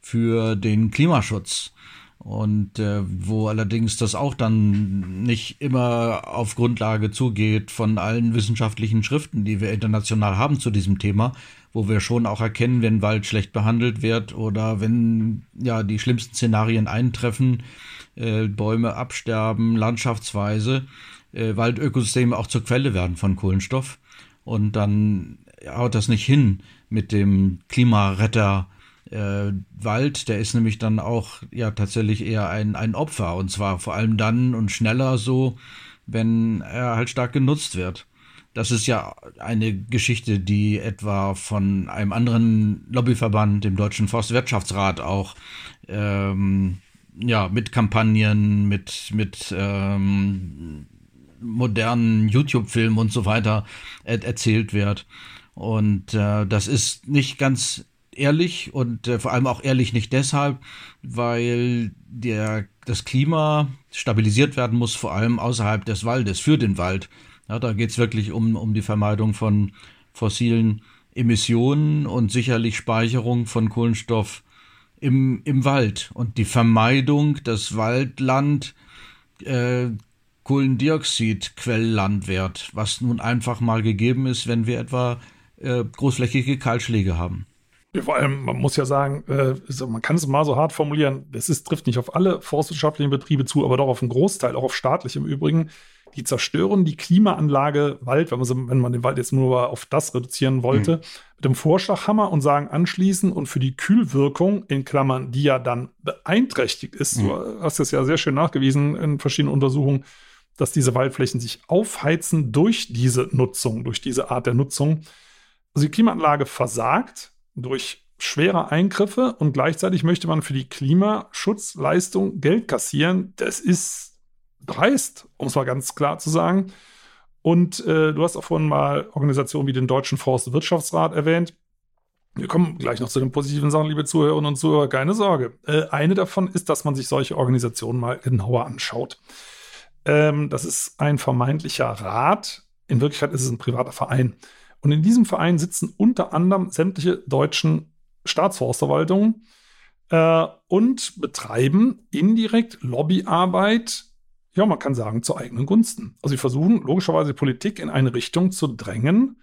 für den Klimaschutz. Und äh, wo allerdings das auch dann nicht immer auf Grundlage zugeht von allen wissenschaftlichen Schriften, die wir international haben zu diesem Thema, wo wir schon auch erkennen, wenn Wald schlecht behandelt wird oder wenn ja die schlimmsten Szenarien eintreffen, äh, Bäume absterben, Landschaftsweise, äh, Waldökosysteme auch zur Quelle werden von Kohlenstoff. Und dann haut das nicht hin mit dem Klimaretter äh, Wald, der ist nämlich dann auch ja tatsächlich eher ein, ein Opfer und zwar vor allem dann und schneller so, wenn er halt stark genutzt wird. Das ist ja eine Geschichte, die etwa von einem anderen Lobbyverband, dem Deutschen Forstwirtschaftsrat, auch ähm, ja mit Kampagnen, mit mit ähm, modernen YouTube-Filmen und so weiter er erzählt wird. Und äh, das ist nicht ganz ehrlich und äh, vor allem auch ehrlich nicht deshalb, weil der, das Klima stabilisiert werden muss, vor allem außerhalb des Waldes, für den Wald. Ja, da geht es wirklich um, um die Vermeidung von fossilen Emissionen und sicherlich Speicherung von Kohlenstoff im, im Wald und die Vermeidung, dass Waldland äh, Kohlendioxidquellland wird, was nun einfach mal gegeben ist, wenn wir etwa äh, großflächige Kahlschläge haben. Vor allem, man muss ja sagen, äh, man kann es mal so hart formulieren, ist, trifft nicht auf alle forstwirtschaftlichen Betriebe zu, aber doch auf einen Großteil, auch auf staatlich im Übrigen. Die zerstören die Klimaanlage Wald, wenn man, so, wenn man den Wald jetzt nur auf das reduzieren wollte, mhm. mit dem Vorschlaghammer und sagen anschließend und für die Kühlwirkung, in Klammern, die ja dann beeinträchtigt ist, mhm. du hast es ja sehr schön nachgewiesen in verschiedenen Untersuchungen, dass diese Waldflächen sich aufheizen durch diese Nutzung, durch diese Art der Nutzung. Also die Klimaanlage versagt, durch schwere Eingriffe und gleichzeitig möchte man für die Klimaschutzleistung Geld kassieren. Das ist dreist, um es mal ganz klar zu sagen. Und äh, du hast auch vorhin mal Organisationen wie den Deutschen Forstwirtschaftsrat erwähnt. Wir kommen gleich noch zu den positiven Sachen, liebe Zuhörerinnen und Zuhörer, keine Sorge. Äh, eine davon ist, dass man sich solche Organisationen mal genauer anschaut. Ähm, das ist ein vermeintlicher Rat. In Wirklichkeit ist es ein privater Verein. Und in diesem Verein sitzen unter anderem sämtliche deutschen Staatsforstverwaltungen äh, und betreiben indirekt Lobbyarbeit ja, man kann sagen, zu eigenen Gunsten. Also sie versuchen logischerweise Politik in eine Richtung zu drängen,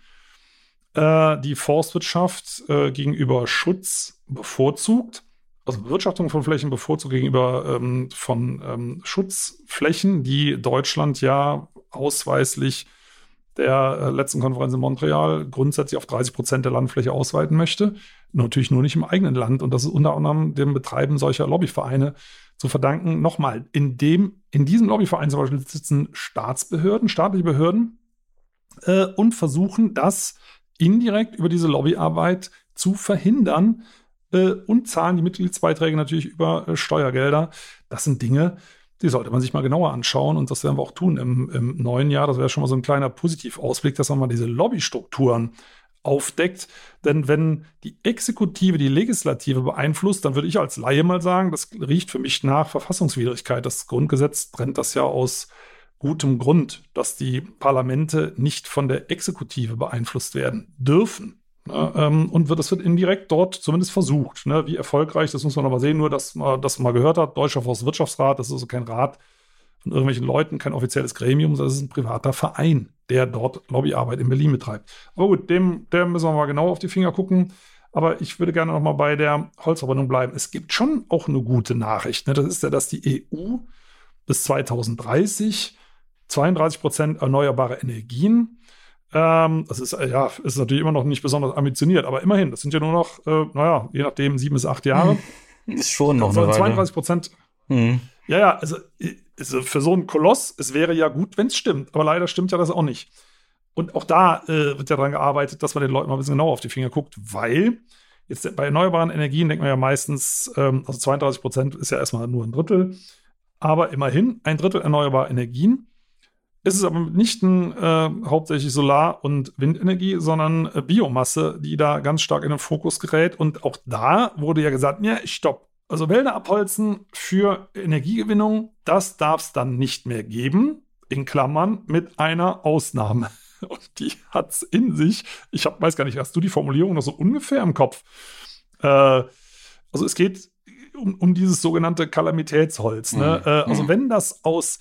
äh, die Forstwirtschaft äh, gegenüber Schutz bevorzugt, also Bewirtschaftung von Flächen bevorzugt gegenüber ähm, von ähm, Schutzflächen, die Deutschland ja ausweislich der äh, letzten Konferenz in Montreal grundsätzlich auf 30 Prozent der Landfläche ausweiten möchte. Natürlich nur nicht im eigenen Land. Und das ist unter anderem dem Betreiben solcher Lobbyvereine zu verdanken. Nochmal, in, dem, in diesem Lobbyverein zum Beispiel sitzen Staatsbehörden, staatliche Behörden äh, und versuchen das indirekt über diese Lobbyarbeit zu verhindern äh, und zahlen die Mitgliedsbeiträge natürlich über äh, Steuergelder. Das sind Dinge, die sollte man sich mal genauer anschauen und das werden wir auch tun im, im neuen Jahr. Das wäre schon mal so ein kleiner Positivausblick, dass man mal diese Lobbystrukturen aufdeckt. Denn wenn die Exekutive die Legislative beeinflusst, dann würde ich als Laie mal sagen, das riecht für mich nach Verfassungswidrigkeit. Das Grundgesetz trennt das ja aus gutem Grund, dass die Parlamente nicht von der Exekutive beeinflusst werden dürfen. Ne, ähm, und das wird indirekt dort zumindest versucht. Ne? Wie erfolgreich, das muss man aber sehen, nur dass man das mal gehört hat. Deutscher Forstwirtschaftsrat, das ist also kein Rat von irgendwelchen Leuten, kein offizielles Gremium, das ist ein privater Verein, der dort Lobbyarbeit in Berlin betreibt. Aber gut, dem, dem müssen wir mal genau auf die Finger gucken. Aber ich würde gerne noch mal bei der Holzverbrennung bleiben. Es gibt schon auch eine gute Nachricht. Ne? Das ist ja, dass die EU bis 2030 32 Prozent erneuerbare Energien ähm, das ist, äh, ja, ist natürlich immer noch nicht besonders ambitioniert, aber immerhin, das sind ja nur noch, äh, naja, je nachdem, sieben bis acht Jahre. <laughs> Ist schon noch also 32 Prozent. Mhm. Ja, ja, also, also, für so einen Koloss, es wäre ja gut, wenn es stimmt, aber leider stimmt ja das auch nicht. Und auch da äh, wird ja daran gearbeitet, dass man den Leuten mal ein bisschen genauer auf die Finger guckt, weil jetzt bei erneuerbaren Energien denkt man ja meistens, ähm, also 32 Prozent ist ja erstmal nur ein Drittel, aber immerhin ein Drittel erneuerbare Energien ist es aber nicht ein, äh, hauptsächlich Solar- und Windenergie, sondern äh, Biomasse, die da ganz stark in den Fokus gerät. Und auch da wurde ja gesagt, ja, stopp. Also Wälder abholzen für Energiegewinnung, das darf es dann nicht mehr geben, in Klammern mit einer Ausnahme. <laughs> Und die hat es in sich. Ich hab, weiß gar nicht, hast du die Formulierung noch so ungefähr im Kopf? Äh, also es geht um, um dieses sogenannte Kalamitätsholz. Ne? Mhm. Äh, also mhm. wenn das aus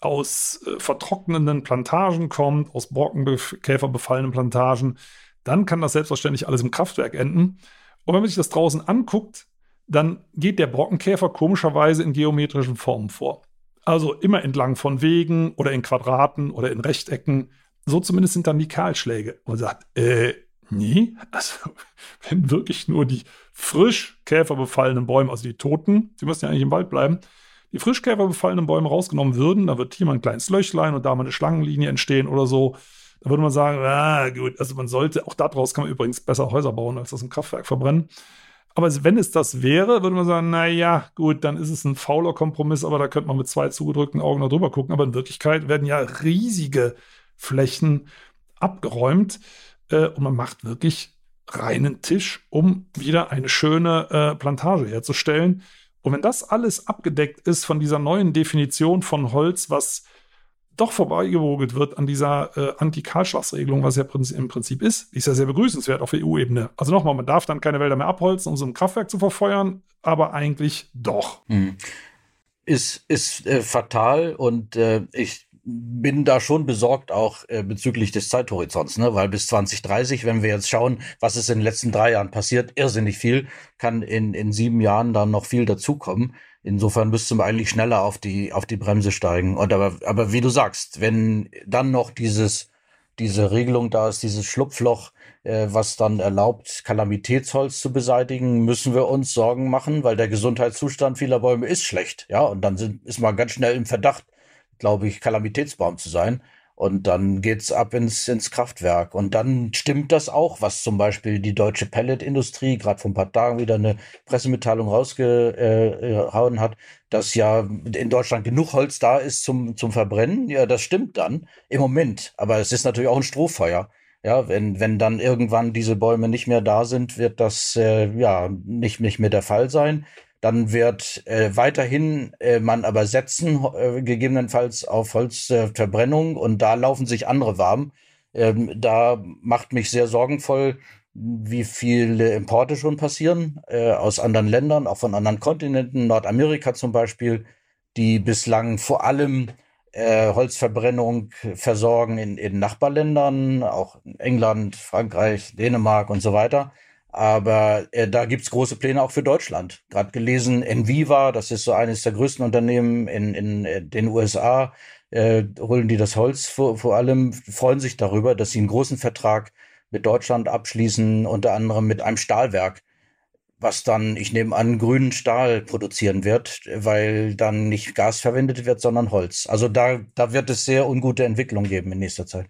aus äh, vertrocknenden Plantagen kommt, aus Borkenkäfer befallenen Plantagen, dann kann das selbstverständlich alles im Kraftwerk enden. Und wenn man sich das draußen anguckt, dann geht der Borkenkäfer komischerweise in geometrischen Formen vor. Also immer entlang von Wegen oder in Quadraten oder in Rechtecken. So zumindest sind dann die Kahlschläge. Man sagt, äh, nee, also <laughs> wenn wirklich nur die frisch käferbefallenen Bäume, also die Toten, die müssen ja eigentlich im Wald bleiben, die Frischkäfer befallenen Bäume rausgenommen würden, da wird hier mal ein kleines Löchlein und da mal eine Schlangenlinie entstehen oder so. Da würde man sagen, ah, gut, also man sollte, auch daraus kann man übrigens besser Häuser bauen, als das im Kraftwerk verbrennen. Aber wenn es das wäre, würde man sagen, na ja, gut, dann ist es ein fauler Kompromiss, aber da könnte man mit zwei zugedrückten Augen noch drüber gucken. Aber in Wirklichkeit werden ja riesige Flächen abgeräumt äh, und man macht wirklich reinen Tisch, um wieder eine schöne äh, Plantage herzustellen. Und wenn das alles abgedeckt ist von dieser neuen Definition von Holz, was doch vorbeigewogelt wird an dieser äh, Anti-Kahlschlagsregelung, was ja im Prinzip ist, ist ja sehr begrüßenswert auf EU-Ebene. Also nochmal, man darf dann keine Wälder mehr abholzen, um so ein Kraftwerk zu verfeuern, aber eigentlich doch. Hm. Ist, ist äh, fatal und äh, ich bin da schon besorgt auch äh, bezüglich des Zeithorizonts, ne? weil bis 2030, wenn wir jetzt schauen, was ist in den letzten drei Jahren passiert, irrsinnig viel, kann in, in sieben Jahren dann noch viel dazukommen. Insofern müsste man eigentlich schneller auf die, auf die Bremse steigen. Und aber, aber wie du sagst, wenn dann noch dieses, diese Regelung da ist, dieses Schlupfloch, äh, was dann erlaubt, Kalamitätsholz zu beseitigen, müssen wir uns Sorgen machen, weil der Gesundheitszustand vieler Bäume ist schlecht. Ja, und dann sind, ist man ganz schnell im Verdacht, glaube ich, Kalamitätsbaum zu sein. Und dann geht's ab ins, ins Kraftwerk. Und dann stimmt das auch, was zum Beispiel die deutsche Pelletindustrie gerade vor ein paar Tagen wieder eine Pressemitteilung rausgehauen hat, dass ja in Deutschland genug Holz da ist zum, zum Verbrennen. Ja, das stimmt dann im Moment. Aber es ist natürlich auch ein Strohfeuer. Ja, wenn, wenn dann irgendwann diese Bäume nicht mehr da sind, wird das äh, ja nicht, nicht mehr der Fall sein. Dann wird äh, weiterhin äh, man aber setzen, äh, gegebenenfalls auf Holzverbrennung und da laufen sich andere warm. Ähm, da macht mich sehr sorgenvoll, wie viele Importe schon passieren äh, aus anderen Ländern, auch von anderen Kontinenten, Nordamerika zum Beispiel. die bislang vor allem äh, Holzverbrennung versorgen in, in Nachbarländern, auch in England, Frankreich, Dänemark und so weiter. Aber äh, da gibt's große Pläne auch für Deutschland. Gerade gelesen, Enviva, das ist so eines der größten Unternehmen in, in äh, den USA, äh, holen die das Holz vor, vor allem, freuen sich darüber, dass sie einen großen Vertrag mit Deutschland abschließen, unter anderem mit einem Stahlwerk, was dann, ich nehme an, grünen Stahl produzieren wird, weil dann nicht Gas verwendet wird, sondern Holz. Also da, da wird es sehr ungute Entwicklungen geben in nächster Zeit.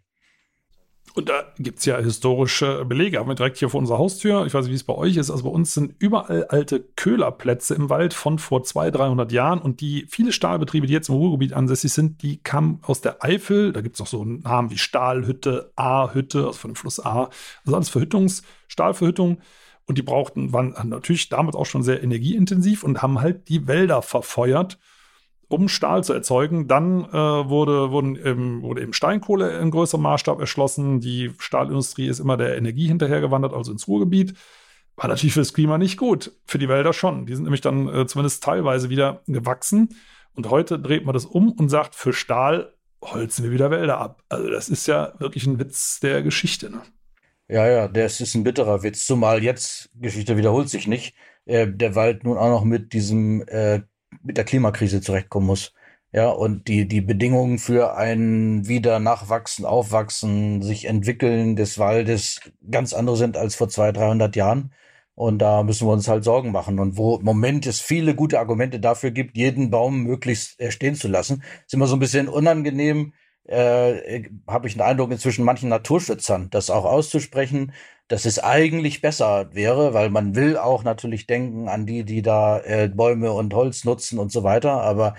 Und da gibt es ja historische Belege, haben wir direkt hier vor unserer Haustür. Ich weiß nicht, wie es bei euch ist. Also bei uns sind überall alte Köhlerplätze im Wald von vor 200, 300 Jahren. Und die viele Stahlbetriebe, die jetzt im Ruhrgebiet ansässig sind, die kamen aus der Eifel. Da gibt es auch so einen Namen wie Stahlhütte, A-Hütte, also von dem Fluss A. Also alles Verhüttungs-, Stahlverhüttung. Und die brauchten, waren natürlich damals auch schon sehr energieintensiv und haben halt die Wälder verfeuert um Stahl zu erzeugen. Dann äh, wurde, wurden, ähm, wurde eben Steinkohle in größerem Maßstab erschlossen. Die Stahlindustrie ist immer der Energie hinterhergewandert, also ins Ruhrgebiet. War natürlich für das Klima nicht gut, für die Wälder schon. Die sind nämlich dann äh, zumindest teilweise wieder gewachsen. Und heute dreht man das um und sagt, für Stahl holzen wir wieder Wälder ab. Also das ist ja wirklich ein Witz der Geschichte. Ne? Ja, ja, das ist ein bitterer Witz, zumal jetzt, Geschichte wiederholt sich nicht, äh, der Wald nun auch noch mit diesem äh, mit der Klimakrise zurechtkommen muss. Ja, und die, die Bedingungen für ein wieder Nachwachsen, Aufwachsen, sich entwickeln des Waldes ganz andere sind als vor 200, 300 Jahren. Und da müssen wir uns halt Sorgen machen. Und wo im Moment es viele gute Argumente dafür gibt, jeden Baum möglichst stehen zu lassen, ist immer so ein bisschen unangenehm, äh, habe ich den Eindruck inzwischen manchen Naturschützern, das auch auszusprechen, dass es eigentlich besser wäre, weil man will auch natürlich denken an die, die da äh, Bäume und Holz nutzen und so weiter. Aber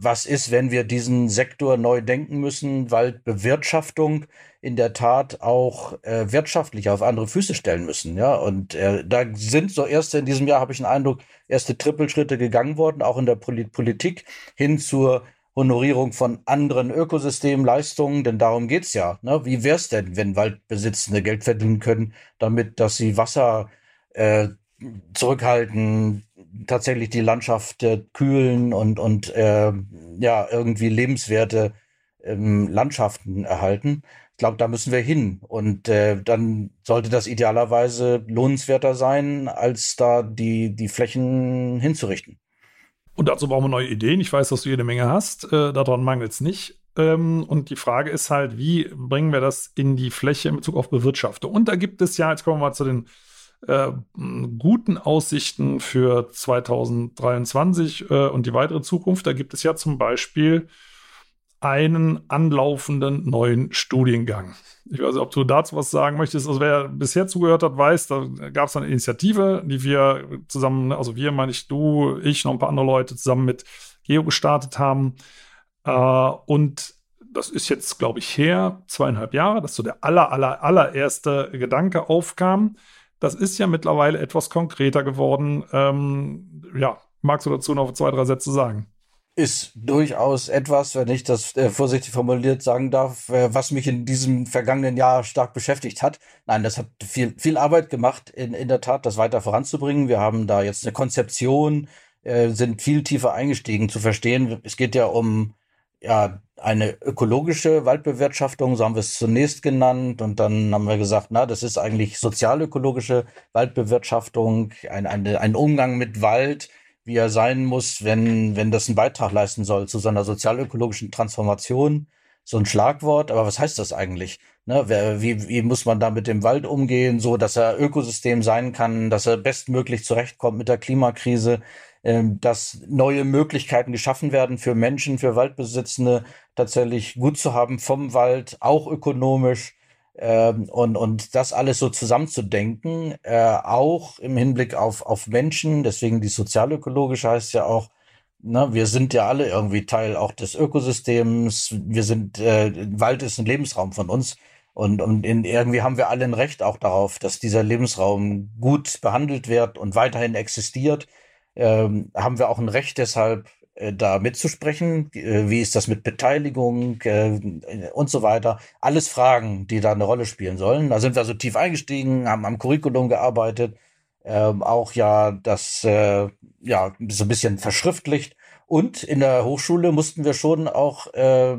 was ist, wenn wir diesen Sektor neu denken müssen, Waldbewirtschaftung in der Tat auch äh, wirtschaftlich auf andere Füße stellen müssen, ja. Und äh, da sind so erste in diesem Jahr, habe ich den Eindruck, erste Trippelschritte gegangen worden, auch in der Politik hin zur Honorierung von anderen Ökosystemleistungen, denn darum geht's ja. Ne? Wie wär's denn, wenn Waldbesitzende Geld verdienen können, damit, dass sie Wasser äh, zurückhalten, tatsächlich die Landschaft äh, kühlen und, und äh, ja, irgendwie lebenswerte ähm, Landschaften erhalten. Ich glaube, da müssen wir hin. Und äh, dann sollte das idealerweise lohnenswerter sein, als da die, die Flächen hinzurichten. Und dazu brauchen wir neue Ideen. Ich weiß, dass du jede Menge hast. Äh, daran mangelt es nicht. Ähm, und die Frage ist halt, wie bringen wir das in die Fläche in Bezug auf Bewirtschaftung? Und da gibt es ja, jetzt kommen wir mal zu den äh, guten Aussichten für 2023 äh, und die weitere Zukunft. Da gibt es ja zum Beispiel einen anlaufenden neuen Studiengang. Ich weiß nicht, ob du dazu was sagen möchtest. Also wer bisher zugehört hat, weiß, da gab es eine Initiative, die wir zusammen, also wir meine ich, du, ich, noch ein paar andere Leute zusammen mit Geo gestartet haben. Äh, und das ist jetzt, glaube ich, her, zweieinhalb Jahre, dass so der aller, aller, allererste Gedanke aufkam. Das ist ja mittlerweile etwas konkreter geworden. Ähm, ja, magst du dazu noch zwei, drei Sätze sagen? Ist durchaus etwas, wenn ich das äh, vorsichtig formuliert sagen darf, äh, was mich in diesem vergangenen Jahr stark beschäftigt hat. Nein, das hat viel, viel Arbeit gemacht, in, in der Tat, das weiter voranzubringen. Wir haben da jetzt eine Konzeption, äh, sind viel tiefer eingestiegen zu verstehen. Es geht ja um ja, eine ökologische Waldbewirtschaftung, so haben wir es zunächst genannt. Und dann haben wir gesagt, na, das ist eigentlich sozialökologische Waldbewirtschaftung, ein, eine, ein Umgang mit Wald, wie er sein muss, wenn, wenn das einen Beitrag leisten soll zu seiner sozialökologischen Transformation. So ein Schlagwort, aber was heißt das eigentlich? Ne, wie, wie muss man da mit dem Wald umgehen, so dass er Ökosystem sein kann, dass er bestmöglich zurechtkommt mit der Klimakrise, ähm, dass neue Möglichkeiten geschaffen werden für Menschen, für Waldbesitzende, tatsächlich gut zu haben vom Wald, auch ökonomisch ähm, und, und das alles so zusammenzudenken, äh, auch im Hinblick auf, auf Menschen, deswegen die sozialökologische heißt ja auch, ne, wir sind ja alle irgendwie Teil auch des Ökosystems, wir sind, äh, Wald ist ein Lebensraum von uns. Und, und in, irgendwie haben wir alle ein Recht auch darauf, dass dieser Lebensraum gut behandelt wird und weiterhin existiert. Ähm, haben wir auch ein Recht deshalb, da mitzusprechen. Äh, wie ist das mit Beteiligung äh, und so weiter? Alles Fragen, die da eine Rolle spielen sollen. Da sind wir so tief eingestiegen, haben am Curriculum gearbeitet, ähm, auch ja das äh, ja so ein bisschen verschriftlicht Und in der Hochschule mussten wir schon auch äh,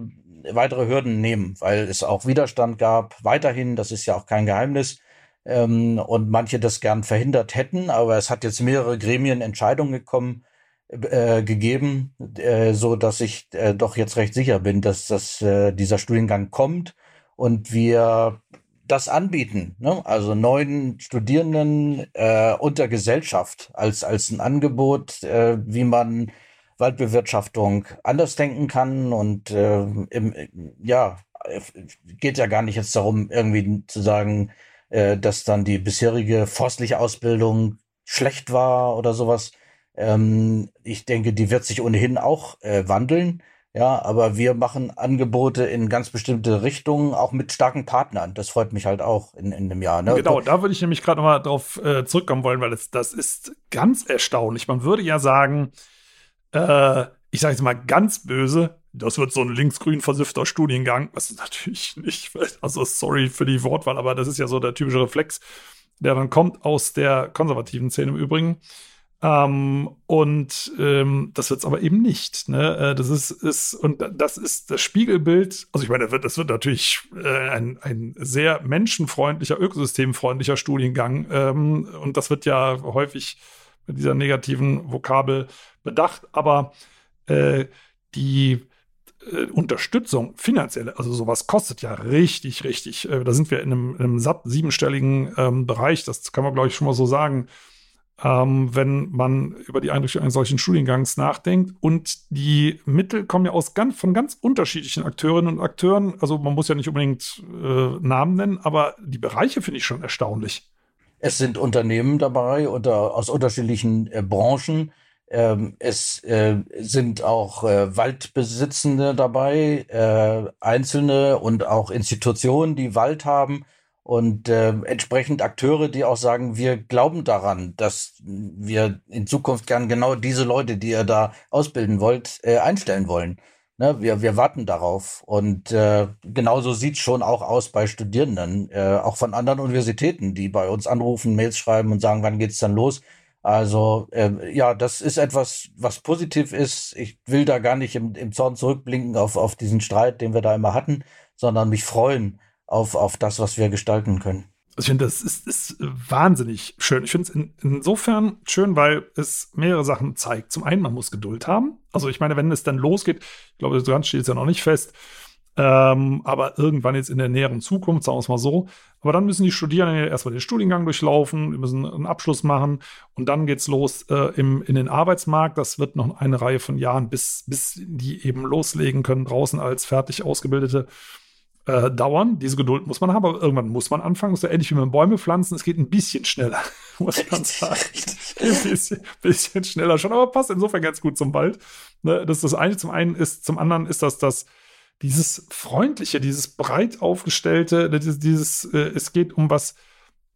weitere Hürden nehmen, weil es auch Widerstand gab. Weiterhin, das ist ja auch kein Geheimnis, ähm, und manche das gern verhindert hätten, aber es hat jetzt mehrere Gremien Entscheidungen gekommen, äh, gegeben, äh, so dass ich äh, doch jetzt recht sicher bin, dass das, äh, dieser Studiengang kommt und wir das anbieten. Ne? Also neuen Studierenden äh, unter Gesellschaft als, als ein Angebot, äh, wie man Waldbewirtschaftung anders denken kann und äh, im, ja, geht ja gar nicht jetzt darum, irgendwie zu sagen, äh, dass dann die bisherige forstliche Ausbildung schlecht war oder sowas. Ähm, ich denke, die wird sich ohnehin auch äh, wandeln. Ja, aber wir machen Angebote in ganz bestimmte Richtungen, auch mit starken Partnern. Das freut mich halt auch in, in einem Jahr. Ne? Genau, da würde ich nämlich gerade nochmal drauf äh, zurückkommen wollen, weil das, das ist ganz erstaunlich. Man würde ja sagen, äh, ich sage jetzt mal ganz böse, das wird so ein linksgrün versiffter Studiengang, was natürlich nicht, also sorry für die Wortwahl, aber das ist ja so der typische Reflex, der dann kommt aus der konservativen Szene im Übrigen. Ähm, und ähm, das wird es aber eben nicht. Ne? Äh, das ist, ist, und das ist das Spiegelbild. Also ich meine, das wird, das wird natürlich äh, ein, ein sehr menschenfreundlicher, ökosystemfreundlicher Studiengang. Ähm, und das wird ja häufig mit dieser negativen Vokabel bedacht. Aber äh, die äh, Unterstützung, finanzielle, also sowas kostet ja richtig, richtig. Äh, da sind wir in einem, in einem siebenstelligen ähm, Bereich, das kann man, glaube ich, schon mal so sagen ähm, wenn man über die Einrichtung eines solchen Studiengangs nachdenkt. Und die Mittel kommen ja aus ganz, von ganz unterschiedlichen Akteurinnen und Akteuren. Also man muss ja nicht unbedingt äh, Namen nennen, aber die Bereiche finde ich schon erstaunlich. Es sind Unternehmen dabei unter, aus unterschiedlichen äh, Branchen. Ähm, es äh, sind auch äh, Waldbesitzende dabei, äh, Einzelne und auch Institutionen, die Wald haben und äh, entsprechend Akteure, die auch sagen, wir glauben daran, dass wir in Zukunft gern genau diese Leute, die ihr da ausbilden wollt, äh, einstellen wollen. Ne, wir, wir warten darauf. Und äh, genauso sieht es schon auch aus bei Studierenden, äh, auch von anderen Universitäten, die bei uns anrufen, Mails schreiben und sagen, wann geht's dann los? Also äh, ja, das ist etwas, was positiv ist. Ich will da gar nicht im, im Zorn zurückblinken auf, auf diesen Streit, den wir da immer hatten, sondern mich freuen, auf, auf das, was wir gestalten können. Also ich finde, das ist, ist wahnsinnig schön. Ich finde es in, insofern schön, weil es mehrere Sachen zeigt. Zum einen, man muss Geduld haben. Also ich meine, wenn es dann losgeht, ich glaube, so ganz steht es ja noch nicht fest, ähm, aber irgendwann jetzt in der näheren Zukunft, sagen wir es mal so. Aber dann müssen die Studierenden erstmal den Studiengang durchlaufen, wir müssen einen Abschluss machen und dann geht es los äh, im, in den Arbeitsmarkt. Das wird noch eine Reihe von Jahren, bis, bis die eben loslegen können draußen als fertig ausgebildete äh, dauern. Diese Geduld muss man haben, aber irgendwann muss man anfangen. Ja ähnlich wie mit Bäume pflanzen. Es geht ein bisschen schneller, <laughs> muss man sagen. ein bisschen, bisschen, schneller schon, aber passt insofern ganz gut zum Wald. Ne, das ist das eine. Zum einen ist, zum anderen ist das das, dieses freundliche, dieses breit aufgestellte, dieses, dieses äh, es geht um was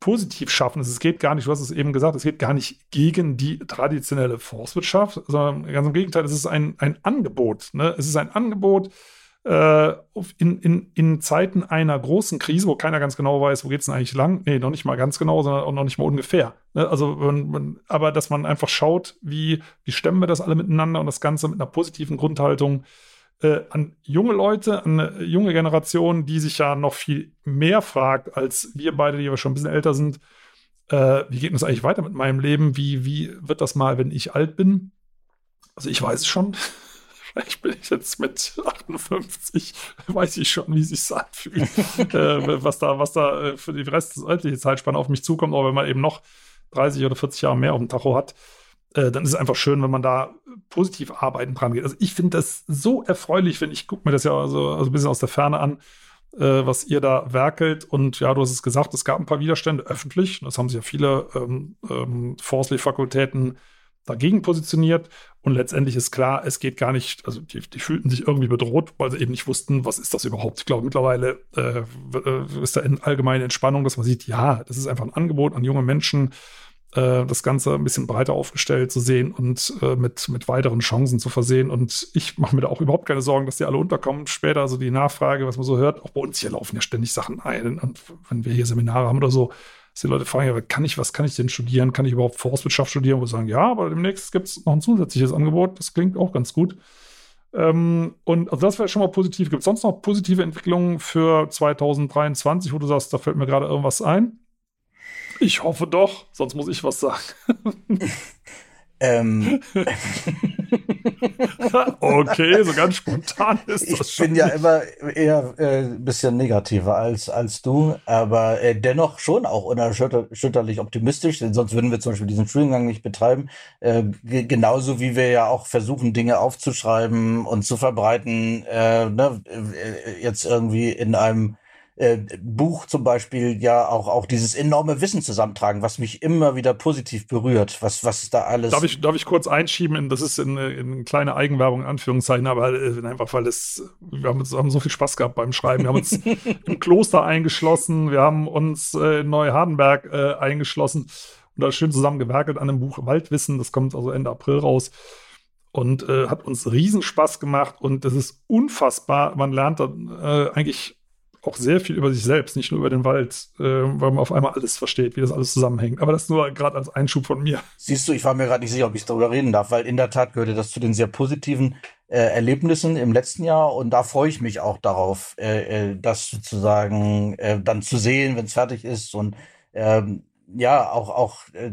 positiv schaffen. Es geht gar nicht, du hast es eben gesagt, es geht gar nicht gegen die traditionelle Forstwirtschaft, sondern ganz im Gegenteil, es ist ein, ein Angebot. Ne? Es ist ein Angebot, äh, in, in, in Zeiten einer großen Krise, wo keiner ganz genau weiß, wo geht es denn eigentlich lang? Nee, noch nicht mal ganz genau, sondern auch noch nicht mal ungefähr. Ne? Also, man, man, aber dass man einfach schaut, wie, wie stemmen wir das alle miteinander und das Ganze mit einer positiven Grundhaltung äh, an junge Leute, an eine junge Generation, die sich ja noch viel mehr fragt, als wir beide, die wir schon ein bisschen älter sind. Äh, wie geht es eigentlich weiter mit meinem Leben? Wie, wie wird das mal, wenn ich alt bin? Also ich weiß es schon. Vielleicht bin ich jetzt mit 58, weiß ich schon, wie sich anfühlt, <laughs> äh, was da, was da äh, für die restliche Zeitspanne auf mich zukommt. Aber wenn man eben noch 30 oder 40 Jahre mehr auf dem Tacho hat, äh, dann ist es einfach schön, wenn man da positiv arbeiten dran geht. Also ich finde das so erfreulich, wenn ich gucke mir das ja also, also ein bisschen aus der Ferne an, äh, was ihr da werkelt. Und ja, du hast es gesagt, es gab ein paar Widerstände öffentlich. Das haben sich ja viele ähm, ähm, Forsley-Fakultäten dagegen positioniert. Und letztendlich ist klar, es geht gar nicht, also die, die, fühlten sich irgendwie bedroht, weil sie eben nicht wussten, was ist das überhaupt. Ich glaube, mittlerweile äh, äh ist da in allgemeine Entspannung, dass man sieht, ja, das ist einfach ein Angebot an junge Menschen, äh, das Ganze ein bisschen breiter aufgestellt zu sehen und äh, mit, mit weiteren Chancen zu versehen. Und ich mache mir da auch überhaupt keine Sorgen, dass die alle unterkommen. Später, also die Nachfrage, was man so hört, auch bei uns hier laufen ja ständig Sachen ein. Und wenn wir hier Seminare haben oder so, dass die Leute fragen, ja, kann ich, was kann ich denn studieren? Kann ich überhaupt Forstwirtschaft studieren? Wo sie sagen, ja, aber demnächst gibt es noch ein zusätzliches Angebot. Das klingt auch ganz gut. Ähm, und also das wäre schon mal positiv. Gibt es sonst noch positive Entwicklungen für 2023, wo du sagst, da fällt mir gerade irgendwas ein? Ich hoffe doch, sonst muss ich was sagen. <laughs> Ähm. <laughs> <laughs> okay, so ganz spontan ist das Ich bin ja immer eher äh, ein bisschen negativer als, als du, aber äh, dennoch schon auch unerschütterlich optimistisch, denn sonst würden wir zum Beispiel diesen Studiengang nicht betreiben. Äh, genauso wie wir ja auch versuchen, Dinge aufzuschreiben und zu verbreiten, äh, ne, äh, jetzt irgendwie in einem äh, Buch zum Beispiel ja auch, auch dieses enorme Wissen zusammentragen, was mich immer wieder positiv berührt, was, was da alles. Darf ich, darf ich kurz einschieben, das ist in, in kleine Eigenwerbung, in Anführungszeichen, aber äh, einfach, weil es, wir haben, haben so viel Spaß gehabt beim Schreiben. Wir haben uns <laughs> im Kloster eingeschlossen, wir haben uns äh, in Neuhardenberg äh, eingeschlossen und da schön zusammengewerkelt an dem Buch Waldwissen, das kommt also Ende April raus und äh, hat uns riesen Spaß gemacht und das ist unfassbar. Man lernt dann äh, eigentlich auch sehr viel über sich selbst, nicht nur über den Wald, äh, weil man auf einmal alles versteht, wie das alles zusammenhängt. Aber das nur gerade als Einschub von mir. Siehst du, ich war mir gerade nicht sicher, ob ich darüber reden darf, weil in der Tat gehörte das zu den sehr positiven äh, Erlebnissen im letzten Jahr und da freue ich mich auch darauf, äh, äh das sozusagen äh, dann zu sehen, wenn es fertig ist und ähm, ja, auch, auch äh,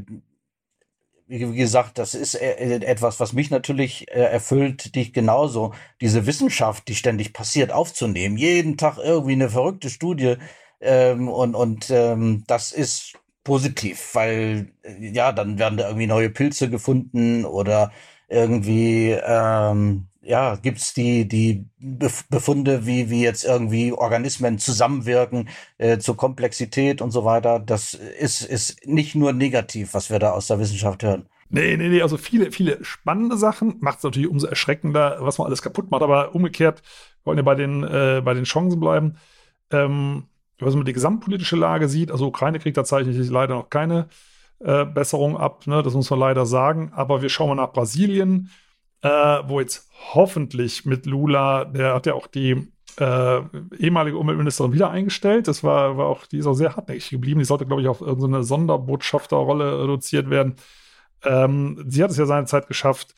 wie gesagt, das ist äh, äh, etwas, was mich natürlich äh, erfüllt, dich genauso. Diese Wissenschaft, die ständig passiert, aufzunehmen. Jeden Tag irgendwie eine verrückte Studie. Ähm, und und ähm, das ist positiv, weil ja, dann werden da irgendwie neue Pilze gefunden oder irgendwie ähm, ja, gibt's die, die Befunde, wie, wie jetzt irgendwie Organismen zusammenwirken äh, zur Komplexität und so weiter. Das ist, ist nicht nur negativ, was wir da aus der Wissenschaft hören. Nee, nee, nee, also viele, viele spannende Sachen. Macht es natürlich umso erschreckender, was man alles kaputt macht. Aber umgekehrt, wollen wir bei den, äh, bei den Chancen bleiben. Ähm, was man die gesamtpolitische Lage sieht, also Ukraine-Krieg, da zeichnet sich leider noch keine äh, Besserung ab, ne? das muss man leider sagen. Aber wir schauen mal nach Brasilien äh, wo jetzt hoffentlich mit Lula, der hat ja auch die äh, ehemalige Umweltministerin wieder eingestellt. Das war, war auch, die ist auch sehr hartnäckig geblieben. Die sollte, glaube ich, auf irgendeine Sonderbotschafterrolle reduziert werden. Ähm, sie hat es ja seinerzeit geschafft,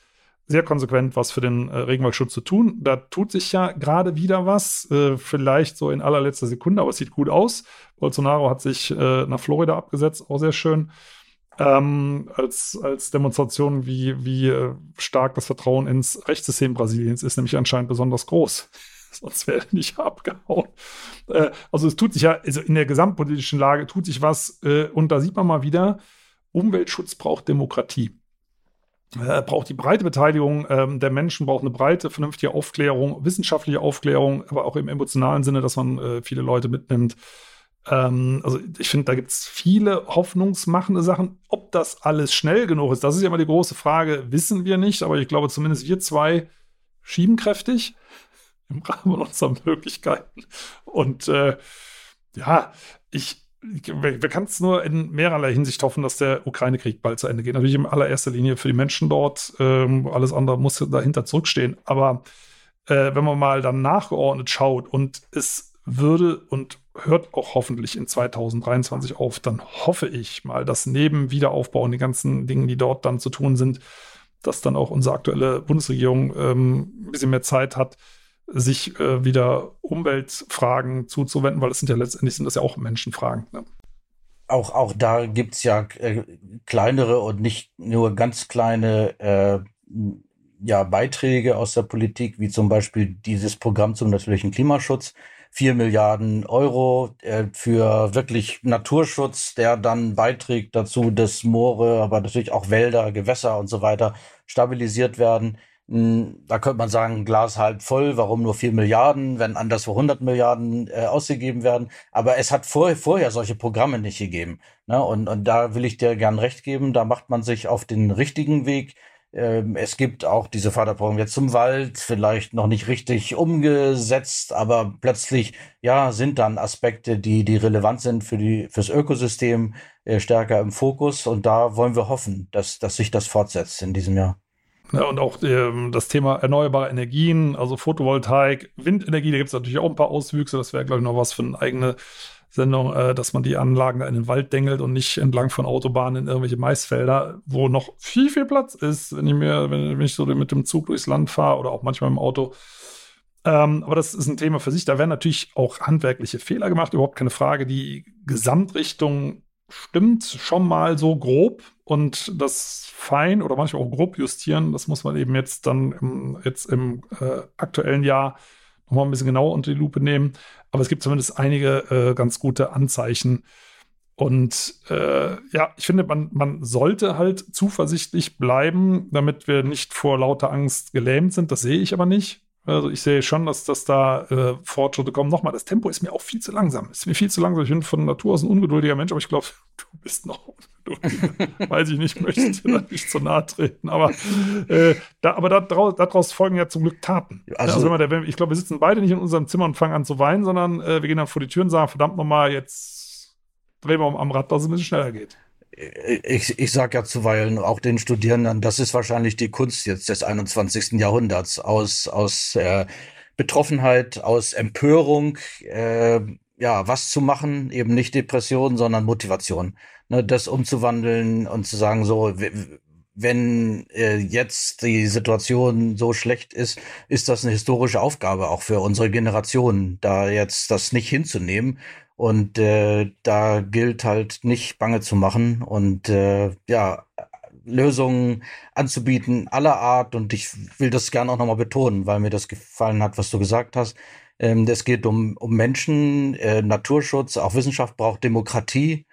sehr konsequent was für den äh, Regenwaldschutz zu tun. Da tut sich ja gerade wieder was, äh, vielleicht so in allerletzter Sekunde, aber es sieht gut aus. Bolsonaro hat sich äh, nach Florida abgesetzt, auch sehr schön ähm, als, als Demonstration, wie, wie äh, stark das Vertrauen ins Rechtssystem Brasiliens ist, nämlich anscheinend besonders groß. <laughs> Sonst wäre nicht abgehauen. Äh, also es tut sich ja, also in der gesamtpolitischen Lage tut sich was äh, und da sieht man mal wieder, Umweltschutz braucht Demokratie. Er braucht die breite Beteiligung ähm, der Menschen, braucht eine breite, vernünftige Aufklärung, wissenschaftliche Aufklärung, aber auch im emotionalen Sinne, dass man äh, viele Leute mitnimmt. Ähm, also ich finde, da gibt es viele hoffnungsmachende Sachen. Ob das alles schnell genug ist, das ist ja immer die große Frage, wissen wir nicht. Aber ich glaube, zumindest wir zwei schieben kräftig <laughs> im Rahmen unserer Möglichkeiten. Und äh, ja, ich, wir, wir können es nur in mehrerlei Hinsicht hoffen, dass der Ukraine-Krieg bald zu Ende geht. Natürlich in allererster Linie für die Menschen dort. Ähm, alles andere muss dahinter zurückstehen. Aber äh, wenn man mal dann nachgeordnet schaut und es würde und hört auch hoffentlich in 2023 auf. Dann hoffe ich mal, dass neben Wiederaufbau und den ganzen Dingen, die dort dann zu tun sind, dass dann auch unsere aktuelle Bundesregierung ähm, ein bisschen mehr Zeit hat, sich äh, wieder Umweltfragen zuzuwenden, weil das sind ja letztendlich sind das ja auch Menschenfragen. Ne? Auch, auch da gibt es ja äh, kleinere und nicht nur ganz kleine äh, ja, Beiträge aus der Politik, wie zum Beispiel dieses Programm zum natürlichen Klimaschutz, vier Milliarden Euro äh, für wirklich Naturschutz, der dann beiträgt dazu, dass Moore, aber natürlich auch Wälder, Gewässer und so weiter stabilisiert werden. Hm, da könnte man sagen, Glas halb voll, warum nur vier Milliarden, wenn anderswo 100 Milliarden äh, ausgegeben werden. Aber es hat vor, vorher solche Programme nicht gegeben. Ne? Und, und da will ich dir gern recht geben, da macht man sich auf den richtigen Weg. Ähm, es gibt auch diese Förderprogramme jetzt zum Wald, vielleicht noch nicht richtig umgesetzt, aber plötzlich, ja, sind dann Aspekte, die, die relevant sind für die, fürs Ökosystem äh, stärker im Fokus. Und da wollen wir hoffen, dass, dass sich das fortsetzt in diesem Jahr. Ja, und auch ähm, das Thema erneuerbare Energien, also Photovoltaik, Windenergie, da gibt es natürlich auch ein paar Auswüchse. Das wäre, glaube ich, noch was für eine eigene Sendung, äh, dass man die Anlagen in den Wald dengelt und nicht entlang von Autobahnen in irgendwelche Maisfelder, wo noch viel, viel Platz ist, wenn ich mir, wenn, wenn ich so mit dem Zug durchs Land fahre oder auch manchmal im Auto. Ähm, aber das ist ein Thema für sich. Da werden natürlich auch handwerkliche Fehler gemacht, überhaupt keine Frage. Die Gesamtrichtung stimmt schon mal so grob und das fein oder manchmal auch grob justieren, das muss man eben jetzt dann im, jetzt im äh, aktuellen Jahr nochmal ein bisschen genauer unter die Lupe nehmen. Aber es gibt zumindest einige äh, ganz gute Anzeichen. Und äh, ja, ich finde, man, man sollte halt zuversichtlich bleiben, damit wir nicht vor lauter Angst gelähmt sind. Das sehe ich aber nicht. Also ich sehe schon, dass, dass da äh, Fortschritte kommen. Nochmal, das Tempo ist mir auch viel zu langsam. Ist mir viel zu langsam. Ich bin von Natur aus ein ungeduldiger Mensch, aber ich glaube, <laughs> du bist noch ungeduldiger. <laughs> Weiß ich nicht, möchte dir da nicht zu nahe treten. Aber, äh, da, aber daraus, daraus folgen ja zum Glück Taten. Also, also wenn man der, ich glaube, wir sitzen beide nicht in unserem Zimmer und fangen an zu weinen, sondern äh, wir gehen dann vor die Tür und sagen, verdammt nochmal, jetzt drehen wir am Rad, dass es ein bisschen schneller geht ich, ich sage ja zuweilen auch den Studierenden, das ist wahrscheinlich die Kunst jetzt des 21. Jahrhunderts, aus, aus äh, Betroffenheit, aus Empörung, äh, ja, was zu machen, eben nicht Depression, sondern Motivation. Ne, das umzuwandeln und zu sagen, so, wenn äh, jetzt die Situation so schlecht ist, ist das eine historische Aufgabe auch für unsere Generation, da jetzt das nicht hinzunehmen und äh, da gilt halt nicht bange zu machen und äh, ja, Lösungen anzubieten aller Art. Und ich will das gerne auch nochmal betonen, weil mir das gefallen hat, was du gesagt hast. Ähm, es geht um, um Menschen, äh, Naturschutz, auch Wissenschaft braucht Demokratie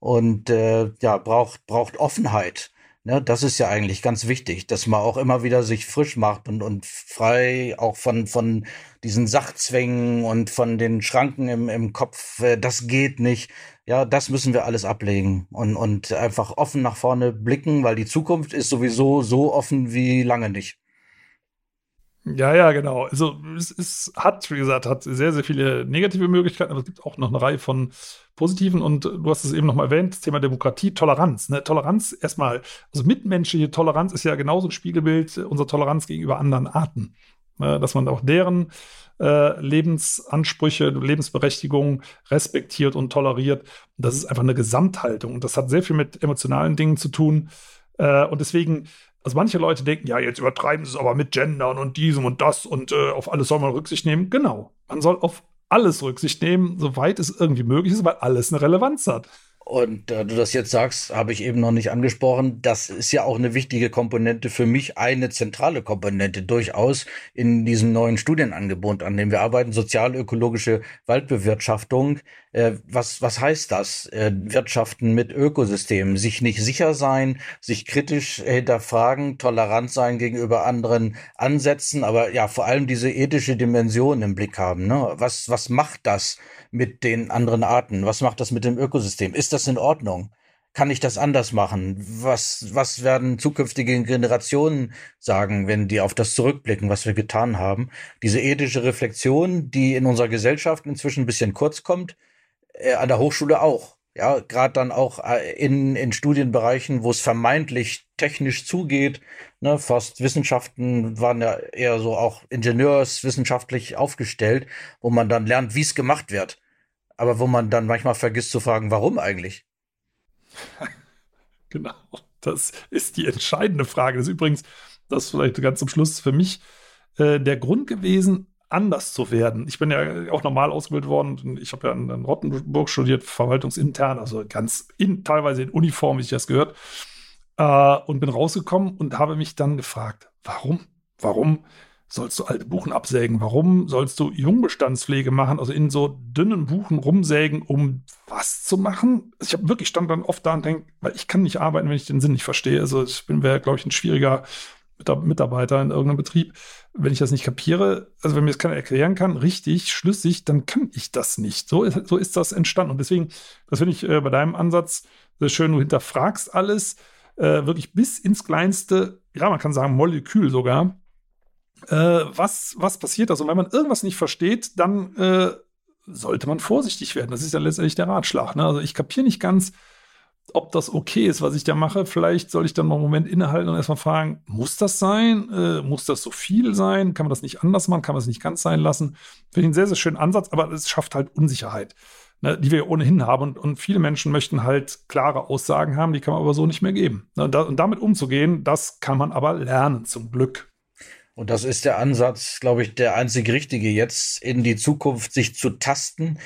und äh, ja, braucht, braucht Offenheit. Ne, das ist ja eigentlich ganz wichtig, dass man auch immer wieder sich frisch macht und, und frei auch von, von diesen Sachzwängen und von den Schranken im, im Kopf. Äh, das geht nicht. Ja, das müssen wir alles ablegen und, und einfach offen nach vorne blicken, weil die Zukunft ist sowieso so offen wie lange nicht. Ja, ja, genau. Also es, es hat, wie gesagt, hat sehr, sehr viele negative Möglichkeiten, aber es gibt auch noch eine Reihe von positiven und du hast es eben noch mal erwähnt, das Thema Demokratie, Toleranz. Ne? Toleranz erstmal, also mitmenschliche Toleranz ist ja genauso ein Spiegelbild unserer Toleranz gegenüber anderen Arten. Ne? Dass man auch deren äh, Lebensansprüche, Lebensberechtigung respektiert und toleriert. Das ist einfach eine Gesamthaltung und das hat sehr viel mit emotionalen Dingen zu tun. Äh, und deswegen also manche Leute denken, ja, jetzt übertreiben sie es aber mit Gendern und diesem und das und äh, auf alles soll man Rücksicht nehmen. Genau. Man soll auf alles Rücksicht nehmen, soweit es irgendwie möglich ist, weil alles eine Relevanz hat. Und da du das jetzt sagst, habe ich eben noch nicht angesprochen. Das ist ja auch eine wichtige Komponente für mich, eine zentrale Komponente durchaus in diesem neuen Studienangebot, an dem wir arbeiten, sozialökologische Waldbewirtschaftung. Äh, was, was heißt das? Äh, Wirtschaften mit Ökosystemen, sich nicht sicher sein, sich kritisch hinterfragen, tolerant sein gegenüber anderen Ansätzen, aber ja, vor allem diese ethische Dimension im Blick haben. Ne? Was, was macht das? Mit den anderen Arten? Was macht das mit dem Ökosystem? Ist das in Ordnung? Kann ich das anders machen? Was, was werden zukünftige Generationen sagen, wenn die auf das zurückblicken, was wir getan haben? Diese ethische Reflexion, die in unserer Gesellschaft inzwischen ein bisschen kurz kommt, äh, an der Hochschule auch. Ja, gerade dann auch äh, in, in Studienbereichen, wo es vermeintlich technisch zugeht. Ne, Forstwissenschaften waren ja eher so auch ingenieurswissenschaftlich aufgestellt, wo man dann lernt, wie es gemacht wird aber wo man dann manchmal vergisst zu fragen, warum eigentlich? <laughs> genau, das ist die entscheidende Frage. Das ist übrigens, das ist vielleicht ganz zum Schluss für mich äh, der Grund gewesen, anders zu werden. Ich bin ja auch normal ausgebildet worden. Ich habe ja in, in Rottenburg studiert, verwaltungsintern, also ganz in, teilweise in Uniform, wie ich das gehört, äh, und bin rausgekommen und habe mich dann gefragt, warum? Warum sollst du alte Buchen absägen? Warum sollst du Jungbestandspflege machen, also in so dünnen Buchen rumsägen, um was zu machen? Also ich habe wirklich stand dann oft da und denke, weil ich kann nicht arbeiten, wenn ich den Sinn nicht verstehe. Also ich bin, wäre, glaube ich, ein schwieriger Mitarbeiter in irgendeinem Betrieb. Wenn ich das nicht kapiere, also wenn mir das keiner erklären kann, richtig, schlüssig, dann kann ich das nicht. So ist, so ist das entstanden. Und deswegen, das finde ich äh, bei deinem Ansatz sehr schön, du hinterfragst alles, äh, wirklich bis ins kleinste, ja, man kann sagen, Molekül sogar äh, was, was passiert da? Und wenn man irgendwas nicht versteht, dann äh, sollte man vorsichtig werden. Das ist ja letztendlich der Ratschlag. Ne? Also ich kapiere nicht ganz, ob das okay ist, was ich da mache. Vielleicht soll ich dann mal einen Moment innehalten und erstmal fragen, muss das sein? Äh, muss das so viel sein? Kann man das nicht anders machen? Kann man es nicht ganz sein lassen? Finde ich einen sehr, sehr schönen Ansatz, aber es schafft halt Unsicherheit. ne, die wir ohnehin haben. Und, und, viele Menschen möchten halt klare Aussagen haben, die kann man aber so nicht mehr geben. Ne, und, da, und damit umzugehen, das kann man aber lernen, zum Glück. Und das ist der Ansatz, glaube ich, der einzig richtige, jetzt in die Zukunft sich zu tasten,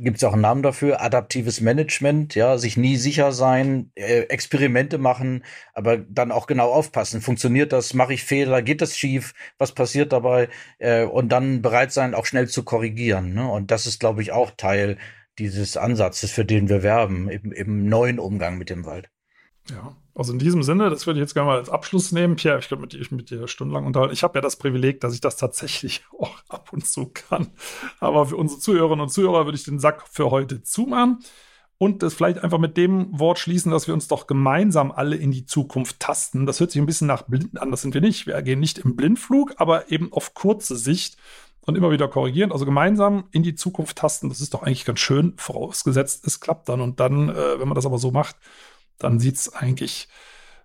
gibt es auch einen Namen dafür, adaptives Management, ja, sich nie sicher sein, äh, Experimente machen, aber dann auch genau aufpassen. Funktioniert das? Mache ich Fehler? Geht das schief? Was passiert dabei? Äh, und dann bereit sein, auch schnell zu korrigieren. Ne? Und das ist, glaube ich, auch Teil dieses Ansatzes, für den wir werben, im, im neuen Umgang mit dem Wald. Ja, also in diesem Sinne, das würde ich jetzt gerne mal als Abschluss nehmen. Pierre, ich glaube, mit, ich mit dir stundenlang unterhalten. Ich habe ja das Privileg, dass ich das tatsächlich <laughs> auch ab und zu kann. Aber für unsere Zuhörerinnen und Zuhörer würde ich den Sack für heute zumachen und das vielleicht einfach mit dem Wort schließen, dass wir uns doch gemeinsam alle in die Zukunft tasten. Das hört sich ein bisschen nach blind an, das sind wir nicht. Wir gehen nicht im Blindflug, aber eben auf kurze Sicht und immer wieder korrigieren. Also gemeinsam in die Zukunft tasten, das ist doch eigentlich ganz schön, vorausgesetzt, es klappt dann. Und dann, äh, wenn man das aber so macht, dann sieht es eigentlich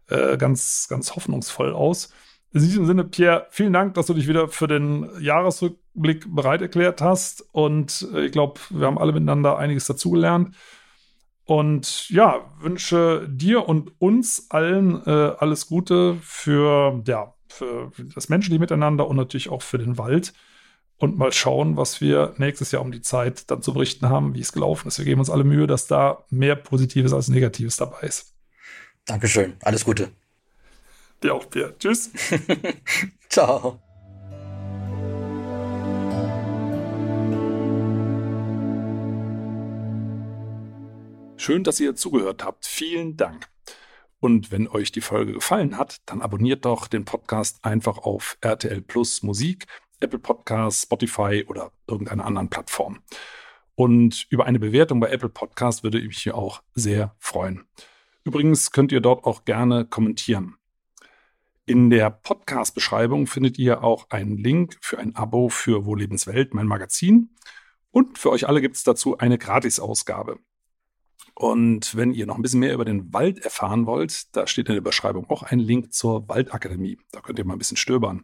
äh, ganz, ganz hoffnungsvoll aus. In diesem Sinne, Pierre, vielen Dank, dass du dich wieder für den Jahresrückblick bereit erklärt hast. Und äh, ich glaube, wir haben alle miteinander einiges dazugelernt. Und ja, wünsche dir und uns allen äh, alles Gute für, ja, für das menschliche Miteinander und natürlich auch für den Wald. Und mal schauen, was wir nächstes Jahr um die Zeit dann zu berichten haben, wie es gelaufen ist. Wir geben uns alle Mühe, dass da mehr Positives als Negatives dabei ist. Dankeschön. Alles Gute. Dir auch, Pierre. Tschüss. <laughs> Ciao. Schön, dass ihr zugehört habt. Vielen Dank. Und wenn euch die Folge gefallen hat, dann abonniert doch den Podcast einfach auf RTL Plus Musik, Apple Podcasts, Spotify oder irgendeiner anderen Plattform. Und über eine Bewertung bei Apple Podcast würde ich mich hier auch sehr freuen. Übrigens könnt ihr dort auch gerne kommentieren. In der Podcast-Beschreibung findet ihr auch einen Link für ein Abo für Wo Lebenswelt, mein Magazin. Und für euch alle gibt es dazu eine Gratisausgabe. Und wenn ihr noch ein bisschen mehr über den Wald erfahren wollt, da steht in der Beschreibung auch ein Link zur Waldakademie. Da könnt ihr mal ein bisschen stöbern.